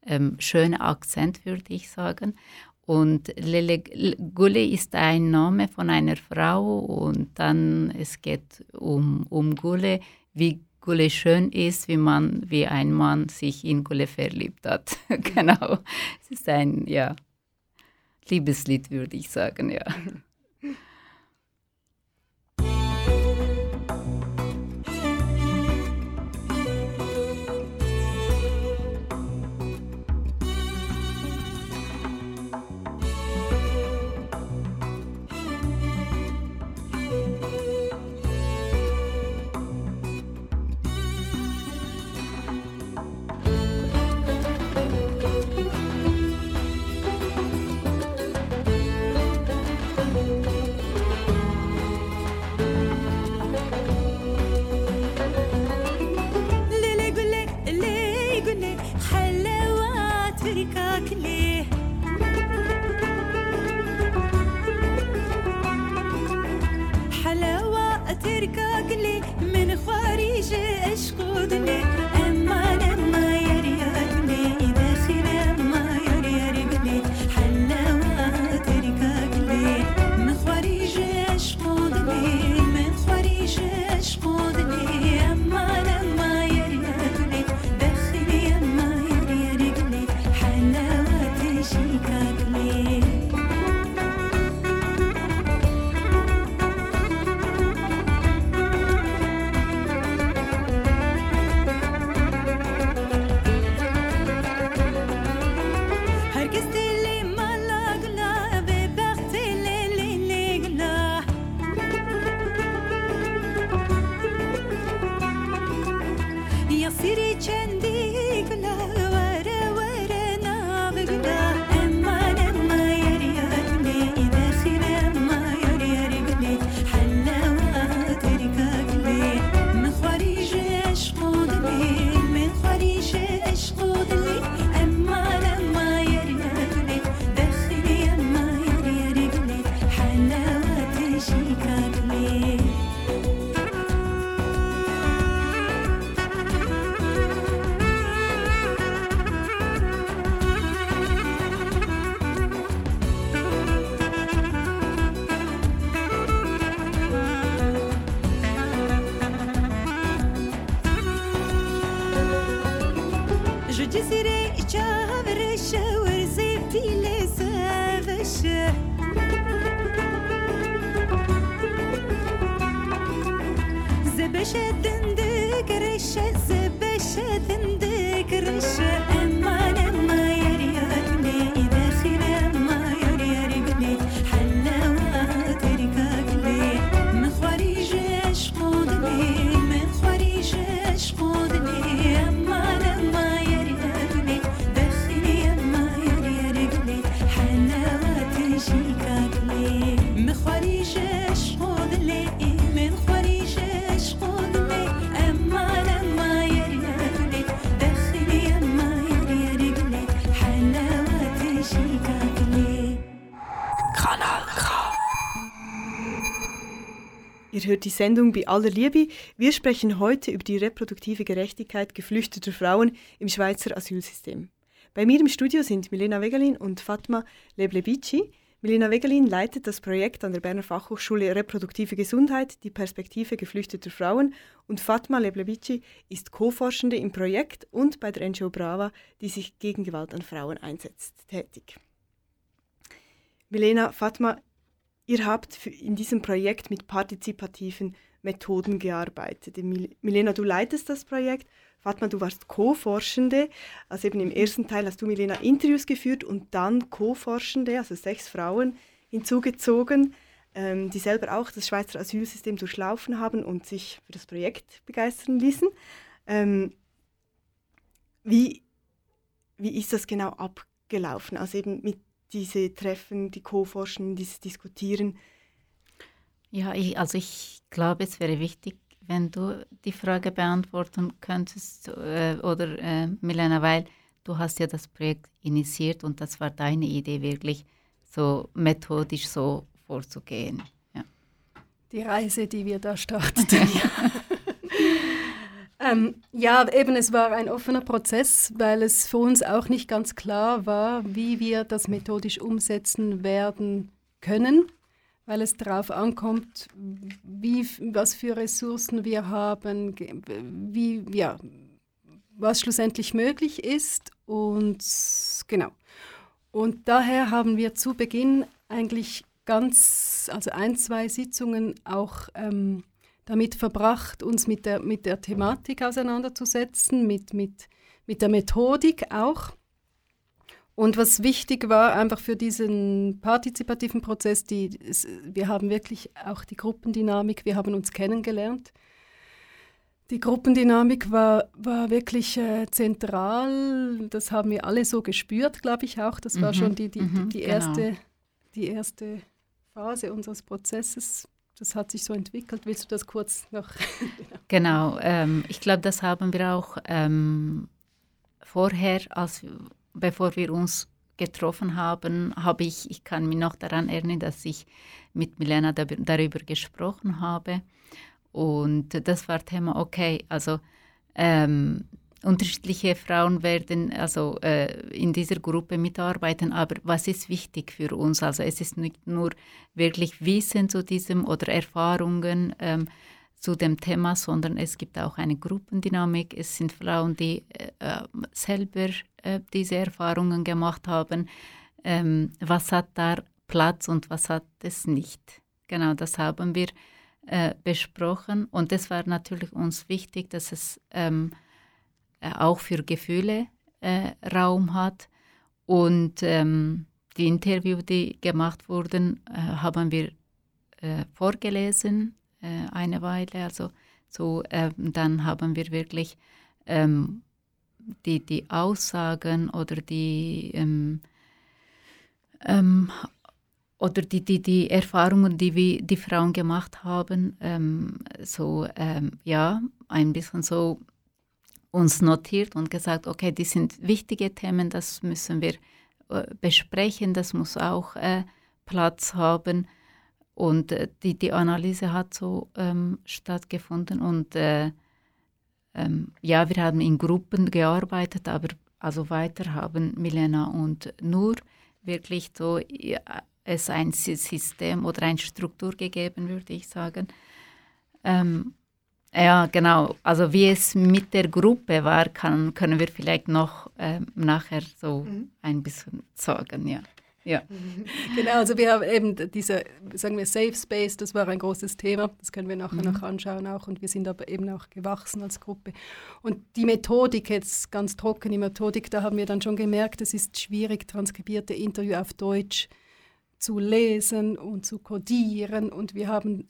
Speaker 7: ähm, schöne Akzent, würde ich sagen. Und Lele Gule ist ein Name von einer Frau und dann es geht um, um Gule, wie Gule schön ist, wie man, wie ein Mann sich in Gule verliebt hat. [laughs] genau. Es ist ein, ja, Liebeslied, würde ich sagen, ja. [laughs]
Speaker 3: Ihr hört die Sendung bei aller Liebe. Wir sprechen heute über die reproduktive Gerechtigkeit geflüchteter Frauen im Schweizer Asylsystem. Bei mir im Studio sind Milena Wegelin und Fatma Leblebici. Milena Wegelin leitet das Projekt an der Berner Fachhochschule Reproduktive Gesundheit, die Perspektive geflüchteter Frauen und Fatma Leblebici ist Co-Forschende im Projekt und bei der NGO Brava, die sich gegen Gewalt an Frauen einsetzt, tätig. Milena, Fatma, Ihr habt in diesem Projekt mit partizipativen Methoden gearbeitet. Milena, du leitest das Projekt. Fatma, du warst Co-Forschende. Also eben im ersten Teil hast du, Milena, Interviews geführt und dann Co-Forschende, also sechs Frauen hinzugezogen, ähm, die selber auch das Schweizer Asylsystem durchlaufen haben und sich für das Projekt begeistern ließen. Ähm, wie, wie ist das genau abgelaufen? Also eben mit diese Treffen, die Co-Forschen, dieses Diskutieren?
Speaker 7: Ja, ich, also ich glaube, es wäre wichtig, wenn du die Frage beantworten könntest, äh, oder äh, Milena, weil du hast ja das Projekt initiiert und das war deine Idee, wirklich so methodisch so vorzugehen. Ja.
Speaker 6: Die Reise, die wir da starteten. [laughs] [laughs] Ähm, ja, eben, es war ein offener Prozess, weil es für uns auch nicht ganz klar war, wie wir das methodisch umsetzen werden können, weil es darauf ankommt, wie, was für Ressourcen wir haben, wie, ja, was schlussendlich möglich ist und genau. Und daher haben wir zu Beginn eigentlich ganz, also ein, zwei Sitzungen auch ähm, damit verbracht, uns mit der, mit der Thematik auseinanderzusetzen, mit, mit, mit der Methodik auch. Und was wichtig war einfach für diesen partizipativen Prozess, die, wir haben wirklich auch die Gruppendynamik, wir haben uns kennengelernt. Die Gruppendynamik war, war wirklich äh, zentral, das haben wir alle so gespürt, glaube ich auch. Das war mhm, schon die, die, die, die, mhm, erste, genau. die erste Phase unseres Prozesses das hat sich so entwickelt. Willst du das kurz noch? [laughs]
Speaker 7: genau, ähm, ich glaube, das haben wir auch ähm, vorher, als, bevor wir uns getroffen haben, habe ich, ich kann mich noch daran erinnern, dass ich mit Milena darüber gesprochen habe. Und das war Thema, okay, also ähm, unterschiedliche Frauen werden also äh, in dieser Gruppe mitarbeiten, aber was ist wichtig für uns? Also es ist nicht nur wirklich Wissen zu diesem oder Erfahrungen ähm, zu dem Thema, sondern es gibt auch eine Gruppendynamik. Es sind Frauen, die äh, äh selber äh, diese Erfahrungen gemacht haben. Ähm, was hat da Platz und was hat es nicht? Genau, das haben wir äh, besprochen und es war natürlich uns wichtig, dass es ähm, äh, auch für Gefühle äh, Raum hat. Und ähm, die Interviews, die gemacht wurden, äh, haben wir äh, vorgelesen äh, eine Weile. Also so, ähm, dann haben wir wirklich ähm, die, die Aussagen oder die ähm, ähm, oder die, die, die Erfahrungen, die wir, die Frauen gemacht haben, ähm, so ähm, ja, ein bisschen so uns notiert und gesagt, okay, die sind wichtige Themen, das müssen wir äh, besprechen, das muss auch äh, Platz haben. Und äh, die, die Analyse hat so ähm, stattgefunden und äh, ähm, ja, wir haben in Gruppen gearbeitet, aber also weiter haben Milena und Nur wirklich so ja, es ein System oder eine Struktur gegeben, würde ich sagen. Ähm, ja, genau. Also wie es mit der Gruppe war, kann, können wir vielleicht noch äh, nachher so mhm. ein bisschen sagen, ja. Ja. [laughs]
Speaker 6: Genau, also wir haben eben diese, sagen wir, Safe Space, das war ein großes Thema, das können wir nachher mhm. noch anschauen auch und wir sind aber eben auch gewachsen als Gruppe. Und die Methodik, jetzt ganz trocken die Methodik, da haben wir dann schon gemerkt, es ist schwierig, transkribierte Interview auf Deutsch zu lesen und zu codieren und wir haben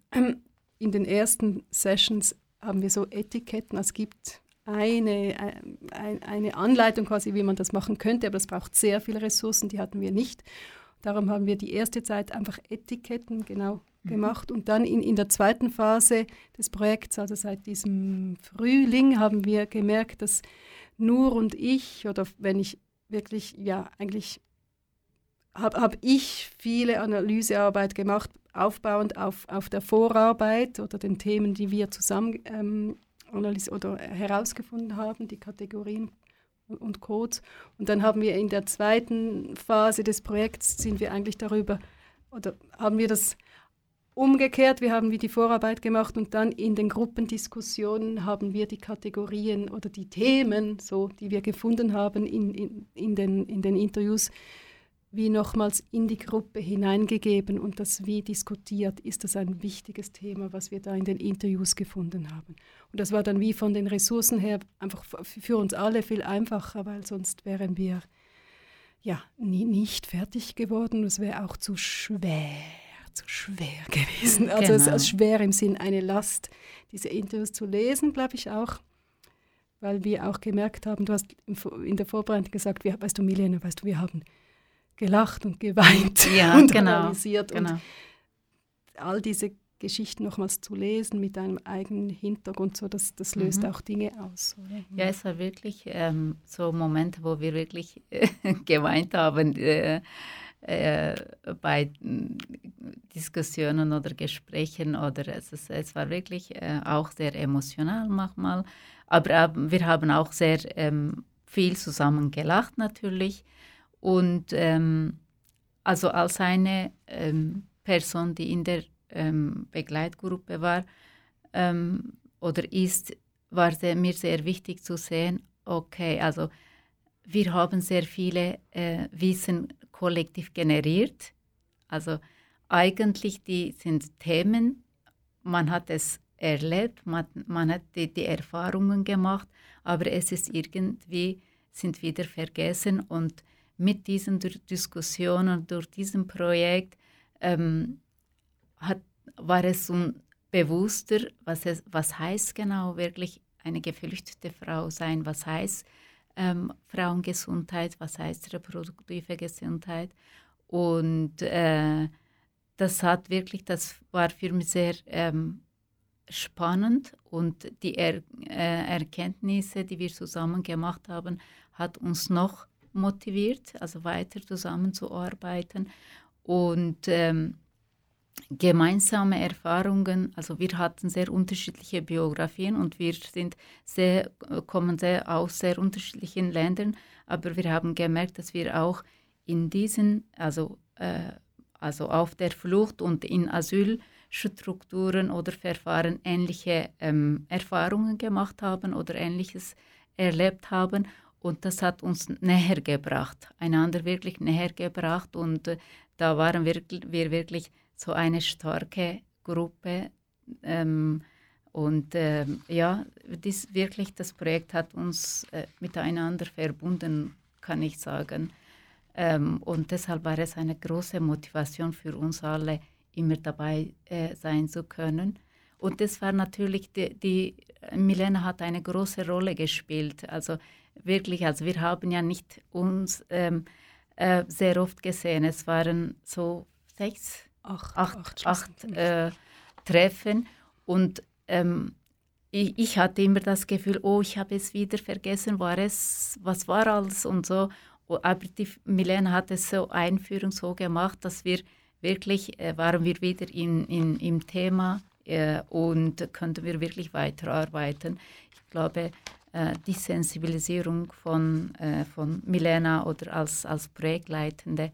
Speaker 6: in den ersten Sessions haben wir so Etiketten. Es gibt eine, ein, eine Anleitung quasi, wie man das machen könnte, aber es braucht sehr viele Ressourcen, die hatten wir nicht. Darum haben wir die erste Zeit einfach Etiketten genau mhm. gemacht und dann in, in der zweiten Phase des Projekts, also seit diesem Frühling, haben wir gemerkt, dass Nur und ich, oder wenn ich wirklich, ja, eigentlich habe hab ich viele Analysearbeit gemacht, aufbauend auf, auf der Vorarbeit oder den Themen, die wir zusammen ähm, oder herausgefunden haben, die Kategorien und Codes. Und dann haben wir in der zweiten Phase des Projekts sind wir eigentlich darüber oder haben wir das umgekehrt, wir haben wie die Vorarbeit gemacht und dann in den Gruppendiskussionen haben wir die Kategorien oder die Themen, so, die wir gefunden haben in, in, in, den, in den Interviews, wie nochmals in die Gruppe hineingegeben und das wie diskutiert, ist das ein wichtiges Thema, was wir da in den Interviews gefunden haben. Und das war dann wie von den Ressourcen her einfach für uns alle viel einfacher, weil sonst wären wir ja nie, nicht fertig geworden. Es wäre auch zu schwer, zu schwer gewesen. Also genau. es ist schwer im Sinn eine Last, diese Interviews zu lesen, glaube ich auch weil wir auch gemerkt haben, du hast in der Vorbereitung gesagt, wir, weißt du, Milena, weißt du, wir haben gelacht und geweint
Speaker 7: ja, [laughs] und genau, analysiert.
Speaker 6: Genau. Und all diese Geschichten nochmals zu lesen mit einem eigenen Hintergrund, so, das, das löst mhm. auch Dinge aus. Oder?
Speaker 7: Ja, es war wirklich ähm, so Momente, wo wir wirklich äh, [laughs] geweint haben äh, äh, bei Diskussionen oder Gesprächen. Oder es, ist, es war wirklich äh, auch sehr emotional manchmal. Aber wir haben auch sehr ähm, viel zusammen gelacht natürlich. Und ähm, also als eine ähm, Person, die in der ähm, Begleitgruppe war ähm, oder ist, war sehr, mir sehr wichtig zu sehen, okay, also wir haben sehr viele äh, Wissen kollektiv generiert. Also eigentlich die sind Themen, man hat es erlebt, man, man hat die, die Erfahrungen gemacht, aber es ist irgendwie, sind wieder vergessen und mit diesen Diskussionen, durch diesem Projekt, ähm, hat, war es so bewusster, was, es, was heißt genau wirklich eine geflüchtete Frau sein, was heißt ähm, Frauengesundheit, was heißt reproduktive Gesundheit. Und äh, das hat wirklich, das war für mich sehr ähm, spannend und die er äh, Erkenntnisse, die wir zusammen gemacht haben, hat uns noch motiviert, also weiter zusammenzuarbeiten und ähm, gemeinsame Erfahrungen. Also wir hatten sehr unterschiedliche Biografien und wir sind sehr, kommen sehr aus sehr unterschiedlichen Ländern, aber wir haben gemerkt, dass wir auch in diesen, also, äh, also auf der Flucht und in Asylstrukturen oder Verfahren ähnliche ähm, Erfahrungen gemacht haben oder ähnliches erlebt haben und das hat uns näher gebracht, einander wirklich näher gebracht. Und äh, da waren wir, wir wirklich so eine starke Gruppe. Ähm, und äh, ja, dies, wirklich das Projekt hat uns äh, miteinander verbunden, kann ich sagen. Ähm, und deshalb war es eine große Motivation für uns alle, immer dabei äh, sein zu können. Und das war natürlich, die, die Milena hat eine große Rolle gespielt. Also wirklich, also wir haben ja nicht uns ähm, äh, sehr oft gesehen. Es waren so sechs, acht, acht, acht, acht äh, Treffen und ähm, ich, ich, hatte immer das Gefühl, oh, ich habe es wieder vergessen, war es, was war alles und so. Aber die Milena hat es so Einführung so gemacht, dass wir wirklich, äh, waren wir wieder in, in, im Thema äh, und konnten wir wirklich weiterarbeiten. Ich glaube, äh, die Sensibilisierung von, äh, von Milena oder als, als Projektleitende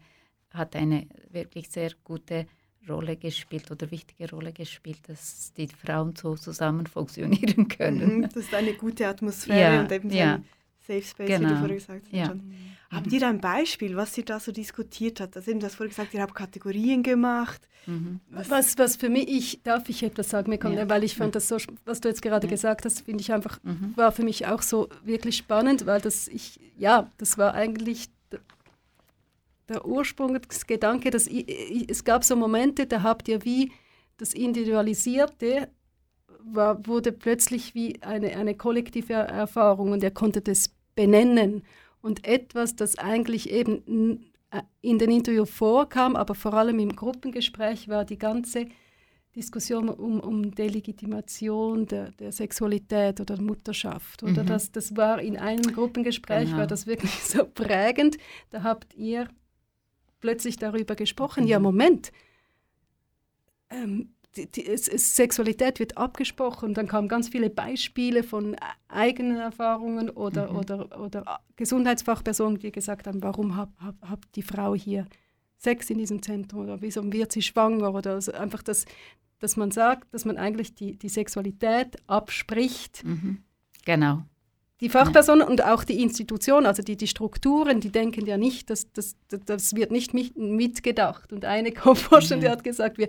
Speaker 7: hat eine wirklich sehr gute Rolle gespielt oder wichtige Rolle gespielt, dass die Frauen so zusammen funktionieren können.
Speaker 3: Mhm, das ist eine gute Atmosphäre ja, und eben ja. ein Safe Space, genau. wie du genau. vorher gesagt hast. Ja. Habt ihr ein Beispiel, was ihr da so diskutiert habt? Also eben, du hast vorher gesagt, ihr habt Kategorien gemacht.
Speaker 6: Mhm. Was, was für mich, ich, darf ich etwas sagen, Mekon, ja. weil ich fand das so, was du jetzt gerade ja. gesagt hast, finde ich einfach, mhm. war für mich auch so wirklich spannend, weil das, ich, ja, das war eigentlich der Ursprung, das Gedanke, dass ich, ich, es gab so Momente, da habt ihr wie das Individualisierte war, wurde plötzlich wie eine, eine kollektive Erfahrung und er konnte das benennen. Und etwas, das eigentlich eben äh, in den Interview vorkam, aber vor allem im Gruppengespräch war die ganze Diskussion um, um Delegitimation der, der Sexualität oder Mutterschaft. Oder mhm. das, das war in einem Gruppengespräch, genau. war das wirklich [laughs] so prägend. Da habt ihr plötzlich darüber gesprochen, mhm. ja Moment, ähm, die, die, es, es, Sexualität wird abgesprochen und dann kamen ganz viele Beispiele von eigenen Erfahrungen oder, mhm. oder, oder Gesundheitsfachpersonen, die gesagt haben, warum hat hab, hab die Frau hier Sex in diesem Zentrum oder wieso wird sie schwanger oder also einfach, das, dass man sagt, dass man eigentlich die, die Sexualität abspricht.
Speaker 7: Mhm. Genau.
Speaker 6: Die Fachpersonen ja. und auch die Institutionen, also die, die Strukturen, die denken ja nicht, dass das, das wird nicht mit, mitgedacht. Und eine [laughs] Co-Forscherin, ja. hat gesagt, wir,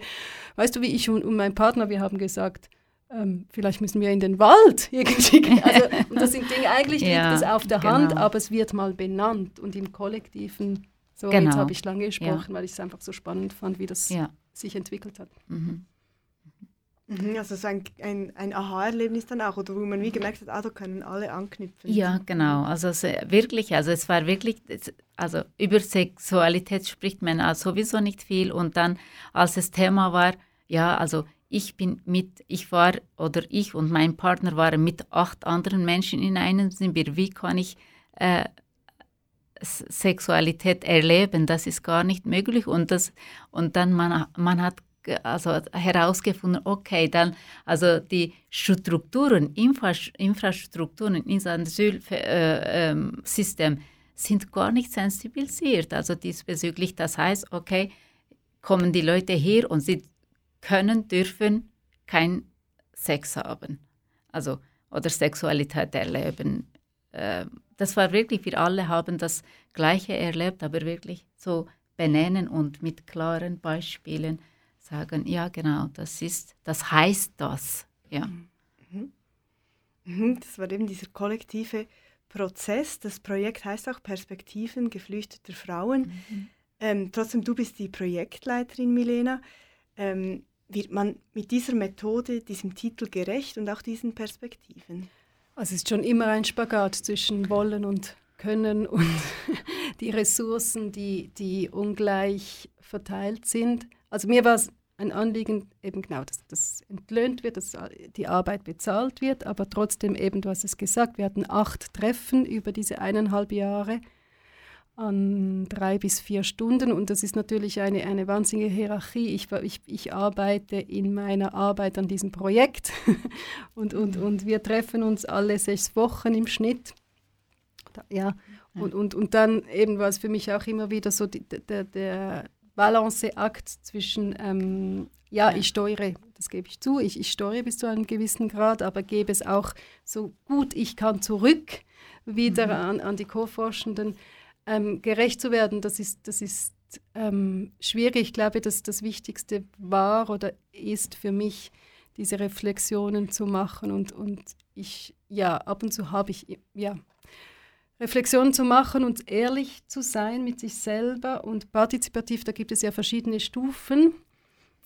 Speaker 6: weißt du, wie ich und, und mein Partner, wir haben gesagt, ähm, vielleicht müssen wir in den Wald [laughs] irgendwie. Also, und das sind Dinge, eigentlich ja, liegt es auf der genau. Hand, aber es wird mal benannt und im Kollektiven. So, genau. jetzt habe ich lange gesprochen, weil ich es einfach so spannend fand, wie das sich entwickelt hat.
Speaker 3: Mhm. Mhm, also so ein, ein, ein Aha-Erlebnis dann auch, oder wo man wie gemerkt hat, ah, da können alle anknüpfen.
Speaker 7: Ja, genau. Also es, wirklich, also es war wirklich, also über Sexualität spricht man sowieso nicht viel. Und dann, als das Thema war, ja, also ich bin mit, ich war oder ich und mein Partner waren mit acht anderen Menschen in einem Zimmer. Wie kann ich äh, Sexualität erleben? Das ist gar nicht möglich. Und, das, und dann man, man hat also herausgefunden, okay, dann also die Strukturen, Infrastrukturen in seinem Asylsystem äh, ähm, sind gar nicht sensibilisiert. Also diesbezüglich, das heißt, okay, kommen die Leute hier und sie können, dürfen kein Sex haben. Also oder Sexualität erleben. Äh, das war wirklich, wir alle haben das Gleiche erlebt, aber wirklich so benennen und mit klaren Beispielen sagen, ja genau, das ist, das heißt das. Ja.
Speaker 3: Mhm. Mhm. Das war eben dieser kollektive Prozess. Das Projekt heißt auch Perspektiven geflüchteter Frauen. Mhm. Ähm, trotzdem, du bist die Projektleiterin, Milena. Ähm, wird man mit dieser Methode diesem Titel gerecht und auch diesen Perspektiven?
Speaker 6: Also es ist schon immer ein Spagat zwischen Wollen und Können [laughs] und die Ressourcen, die, die ungleich verteilt sind. Also mir war es ein Anliegen, eben genau, dass das entlöhnt wird, dass die Arbeit bezahlt wird, aber trotzdem eben, du hast es gesagt, wir hatten acht Treffen über diese eineinhalb Jahre an drei bis vier Stunden und das ist natürlich eine, eine wahnsinnige Hierarchie. Ich, ich, ich arbeite in meiner Arbeit an diesem Projekt [laughs] und, und, und wir treffen uns alle sechs Wochen im Schnitt. Ja, und, und, und dann eben war es für mich auch immer wieder so die, der, der Balanceakt zwischen, ähm, ja, ich steuere, das gebe ich zu, ich, ich steuere bis zu einem gewissen Grad, aber gebe es auch so gut ich kann zurück wieder mhm. an, an die Co-Forschenden. Ähm, gerecht zu werden, das ist, das ist ähm, schwierig. Ich glaube, dass das Wichtigste war oder ist für mich, diese Reflexionen zu machen und, und ich, ja, ab und zu habe ich, ja, Reflexion zu machen und ehrlich zu sein mit sich selber und partizipativ, da gibt es ja verschiedene Stufen.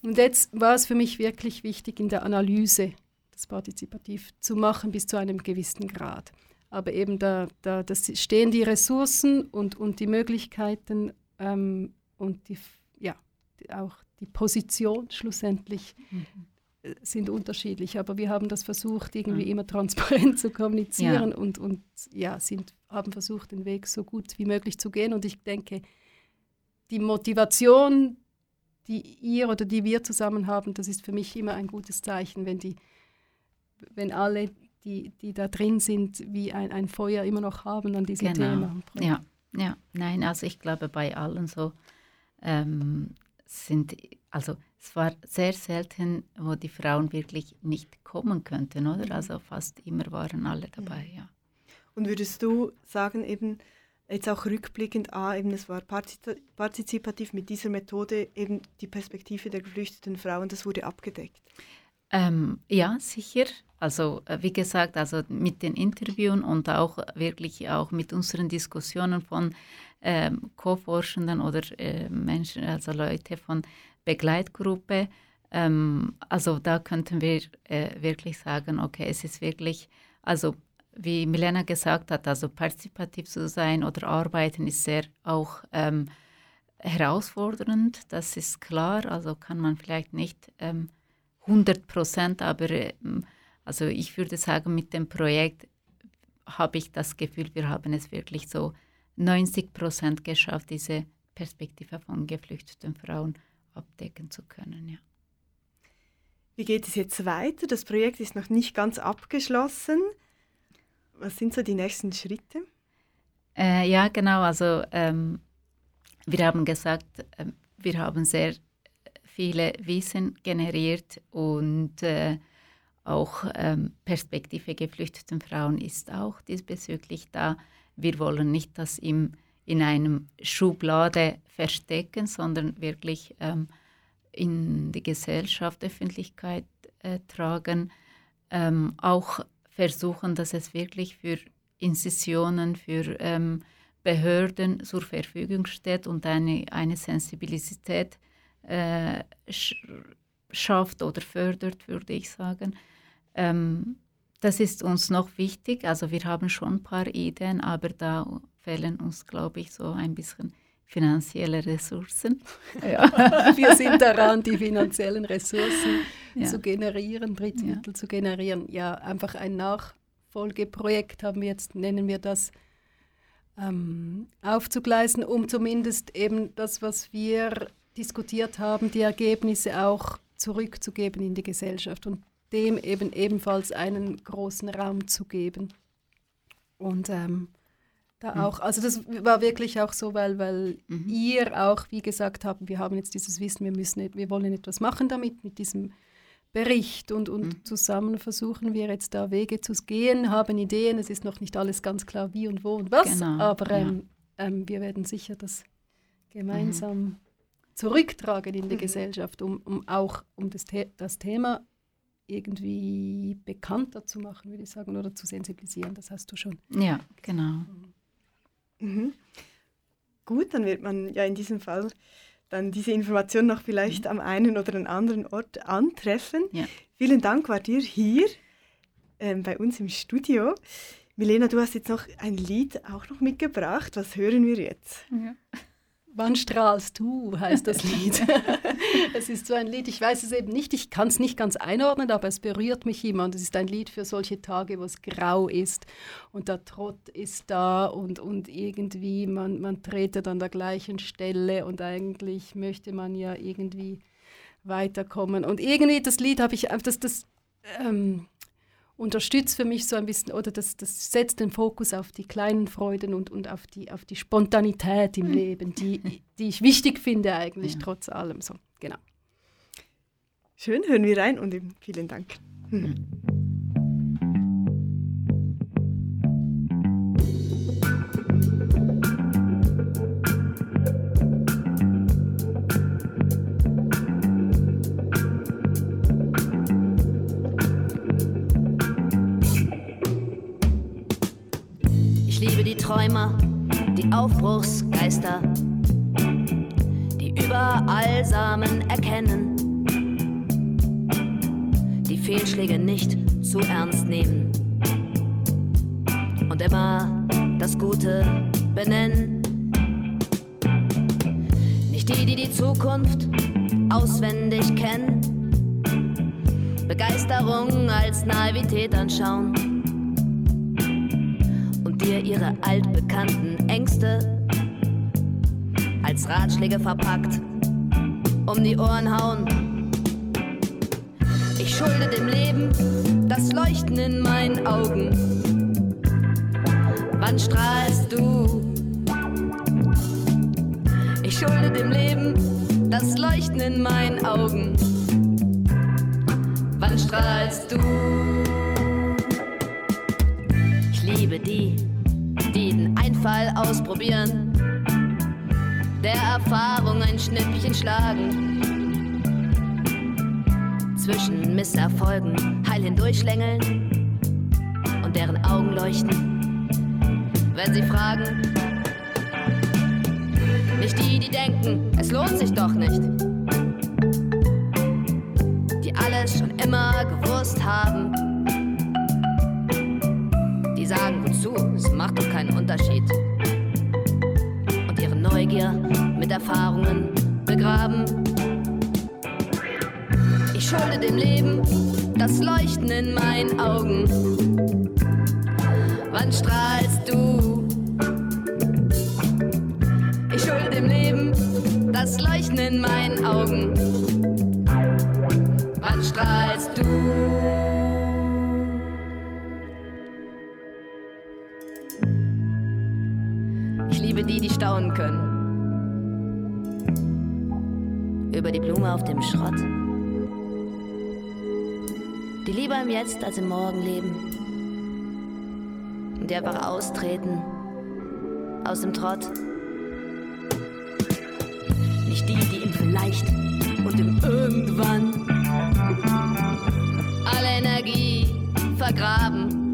Speaker 6: Und jetzt war es für mich wirklich wichtig, in der Analyse das partizipativ zu machen bis zu einem gewissen Grad. Aber eben da, da das stehen die Ressourcen und, und die Möglichkeiten ähm, und die, ja, auch die Position schlussendlich. Mhm sind unterschiedlich, aber wir haben das versucht, irgendwie mhm. immer transparent zu kommunizieren ja. und, und ja, sind, haben versucht, den Weg so gut wie möglich zu gehen. Und ich denke, die Motivation, die ihr oder die wir zusammen haben, das ist für mich immer ein gutes Zeichen, wenn, die, wenn alle, die, die da drin sind, wie ein, ein Feuer immer noch haben an diesem genau. Thema.
Speaker 7: Ja, ja, nein, also ich glaube bei allen so ähm, sind, also es war sehr selten, wo die Frauen wirklich nicht kommen könnten, oder? Mhm. Also fast immer waren alle dabei, ja.
Speaker 3: Und würdest du sagen, eben jetzt auch rückblickend, ah, eben es war partizipativ mit dieser Methode, eben die Perspektive der geflüchteten Frauen, das wurde abgedeckt?
Speaker 7: Ähm, ja, sicher. Also äh, wie gesagt, also mit den Interviewen und auch wirklich auch mit unseren Diskussionen von ähm, Co-Forschenden oder äh, Menschen, also Leute von Begleitgruppe. Ähm, also da könnten wir äh, wirklich sagen, okay, es ist wirklich, also wie Milena gesagt hat, also partizipativ zu sein oder arbeiten ist sehr auch ähm, herausfordernd, das ist klar, also kann man vielleicht nicht ähm, 100 Prozent, aber ähm, also ich würde sagen, mit dem Projekt habe ich das Gefühl, wir haben es wirklich so 90 Prozent geschafft, diese Perspektive von geflüchteten Frauen abdecken zu können. Ja.
Speaker 3: Wie geht es jetzt weiter? Das Projekt ist noch nicht ganz abgeschlossen. Was sind so die nächsten Schritte?
Speaker 7: Äh, ja, genau. Also ähm, wir haben gesagt, äh, wir haben sehr viele Wissen generiert und äh, auch ähm, Perspektive geflüchteten Frauen ist auch diesbezüglich da. Wir wollen nicht das im, in einem Schublade verstecken, sondern wirklich ähm, in die Gesellschaft, Öffentlichkeit äh, tragen. Ähm, auch versuchen, dass es wirklich für Institutionen, für ähm, Behörden zur Verfügung steht und eine, eine Sensibilität äh, schafft oder fördert, würde ich sagen. Ähm, das ist uns noch wichtig. Also wir haben schon ein paar Ideen, aber da fehlen uns, glaube ich, so ein bisschen finanzielle Ressourcen. [laughs]
Speaker 6: Ja. wir sind daran, die finanziellen Ressourcen ja. zu generieren, Drittmittel ja. zu generieren. Ja, einfach ein Nachfolgeprojekt haben wir jetzt, nennen wir das, ähm, aufzugleisen, um zumindest eben das, was wir diskutiert haben, die Ergebnisse auch zurückzugeben in die Gesellschaft und dem eben ebenfalls einen großen Raum zu geben. Und ähm, da mhm. auch, also das war wirklich auch so, weil, weil mhm. ihr auch, wie gesagt habt, wir haben jetzt dieses Wissen, wir müssen, wir wollen etwas machen damit, mit diesem Bericht und, und mhm. zusammen versuchen wir jetzt da Wege zu gehen, haben Ideen, es ist noch nicht alles ganz klar, wie und wo und was, genau, aber ähm, ja. ähm, wir werden sicher das gemeinsam mhm. zurücktragen in die mhm. Gesellschaft, um, um auch um das, The das Thema irgendwie bekannter zu machen, würde ich sagen, oder zu sensibilisieren. Das hast du schon.
Speaker 7: Ja, genau.
Speaker 3: Mhm. Gut, dann wird man ja in diesem Fall dann diese Information noch vielleicht mhm. am einen oder anderen Ort antreffen. Ja. Vielen Dank, war dir hier ähm, bei uns im Studio. Milena, du hast jetzt noch ein Lied auch noch mitgebracht. Was hören wir jetzt?
Speaker 6: Ja. Wann strahlst du, heißt das Lied. [laughs] es ist so ein Lied, ich weiß es eben nicht, ich kann es nicht ganz einordnen, aber es berührt mich immer. Und es ist ein Lied für solche Tage, wo es grau ist und der Trott ist da und, und irgendwie man, man tretet an der gleichen Stelle und eigentlich möchte man ja irgendwie weiterkommen. Und irgendwie das Lied habe ich, das, das ähm, unterstützt für mich so ein bisschen oder das, das setzt den Fokus auf die kleinen Freuden und, und auf, die, auf die Spontanität im Leben, die, die ich wichtig finde eigentlich ja. trotz allem. So, genau.
Speaker 3: Schön, hören wir rein und vielen Dank. Hm.
Speaker 8: Träumer, die Aufbruchsgeister, die überall Samen erkennen, die Fehlschläge nicht zu ernst nehmen. Und immer das Gute benennen. Nicht die, die die Zukunft auswendig kennen, Begeisterung als Naivität anschauen. Dir ihre altbekannten Ängste als Ratschläge verpackt um die Ohren hauen. Ich schulde dem Leben das Leuchten in meinen Augen. Wann strahlst du? Ich schulde dem Leben das Leuchten in meinen Augen. Wann strahlst du? Ich liebe die jeden Einfall ausprobieren, der Erfahrung ein Schnippchen schlagen. Zwischen Misserfolgen heil hindurchschlängeln und deren Augen leuchten, wenn sie fragen. Nicht die, die denken, es lohnt sich doch nicht. Die alles schon immer gewusst haben Erfahrungen begraben. Ich schulde dem Leben das Leuchten in meinen Augen. Wann strahlst du? Ich schulde dem Leben das Leuchten in meinen Augen. Auf dem Schrott. Die lieber im Jetzt als im Morgen leben. Und die einfach austreten. Aus dem Trott. Nicht die, die im Vielleicht und im Irgendwann alle Energie vergraben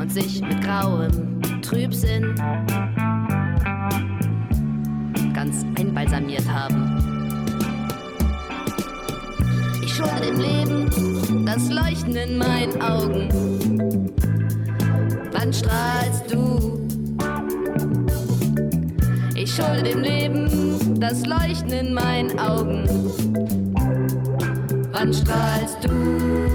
Speaker 8: und sich mit grauem Trübsinn ganz einbalsamiert haben. Ich schulde dem Leben das Leuchten in meinen Augen. Wann strahlst du? Ich schulde dem Leben das Leuchten in meinen Augen. Wann strahlst du?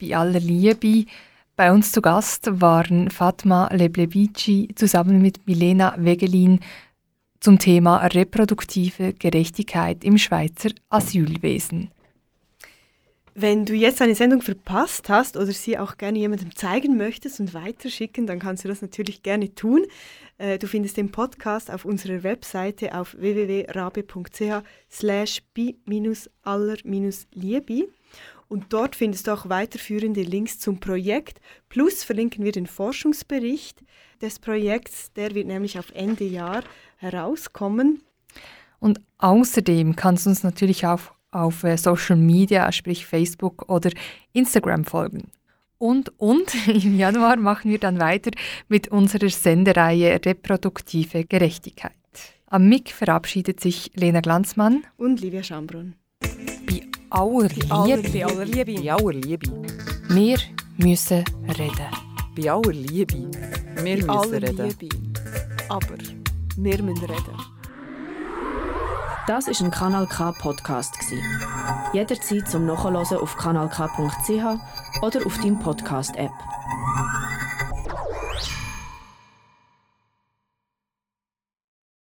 Speaker 2: Bei aller Liebe.
Speaker 4: Bei uns zu Gast waren Fatma Leblevici zusammen mit Milena Wegelin zum Thema reproduktive Gerechtigkeit im Schweizer Asylwesen.
Speaker 3: Wenn du jetzt eine Sendung verpasst hast oder sie auch gerne jemandem zeigen möchtest und weiterschicken, dann kannst du das natürlich gerne tun. Äh, Du findest den Podcast auf unserer Webseite auf www.rabe.ch slash bi-aller-liebi und dort findest du auch weiterführende Links zum Projekt. Plus verlinken wir den Forschungsbericht des Projekts, der wird nämlich auf Ende Jahr herauskommen.
Speaker 4: Und außerdem kannst du uns natürlich auch auf äh, Social Media, sprich Facebook oder Instagram folgen. Und, und [laughs] im Januar machen wir dann weiter mit unserer Sendereihe Reproduktive Gerechtigkeit. Am Mic verabschiedet sich Lena Glanzmann.
Speaker 3: Und Livia Schambrunn.
Speaker 4: Bei
Speaker 2: aller
Speaker 4: Liebe.
Speaker 2: bei aller Liebe.
Speaker 9: Bei aller Liebe.
Speaker 4: Wir müssen reden.
Speaker 9: Bei aller Liebe. Wir müssen
Speaker 2: aller
Speaker 9: reden.
Speaker 2: Liebe. Aber wir müssen reden.
Speaker 1: Das ist ein Kanal K Podcast gsi. Jederzeit zum Nachhören auf kanalk.ch oder auf deinem Podcast App.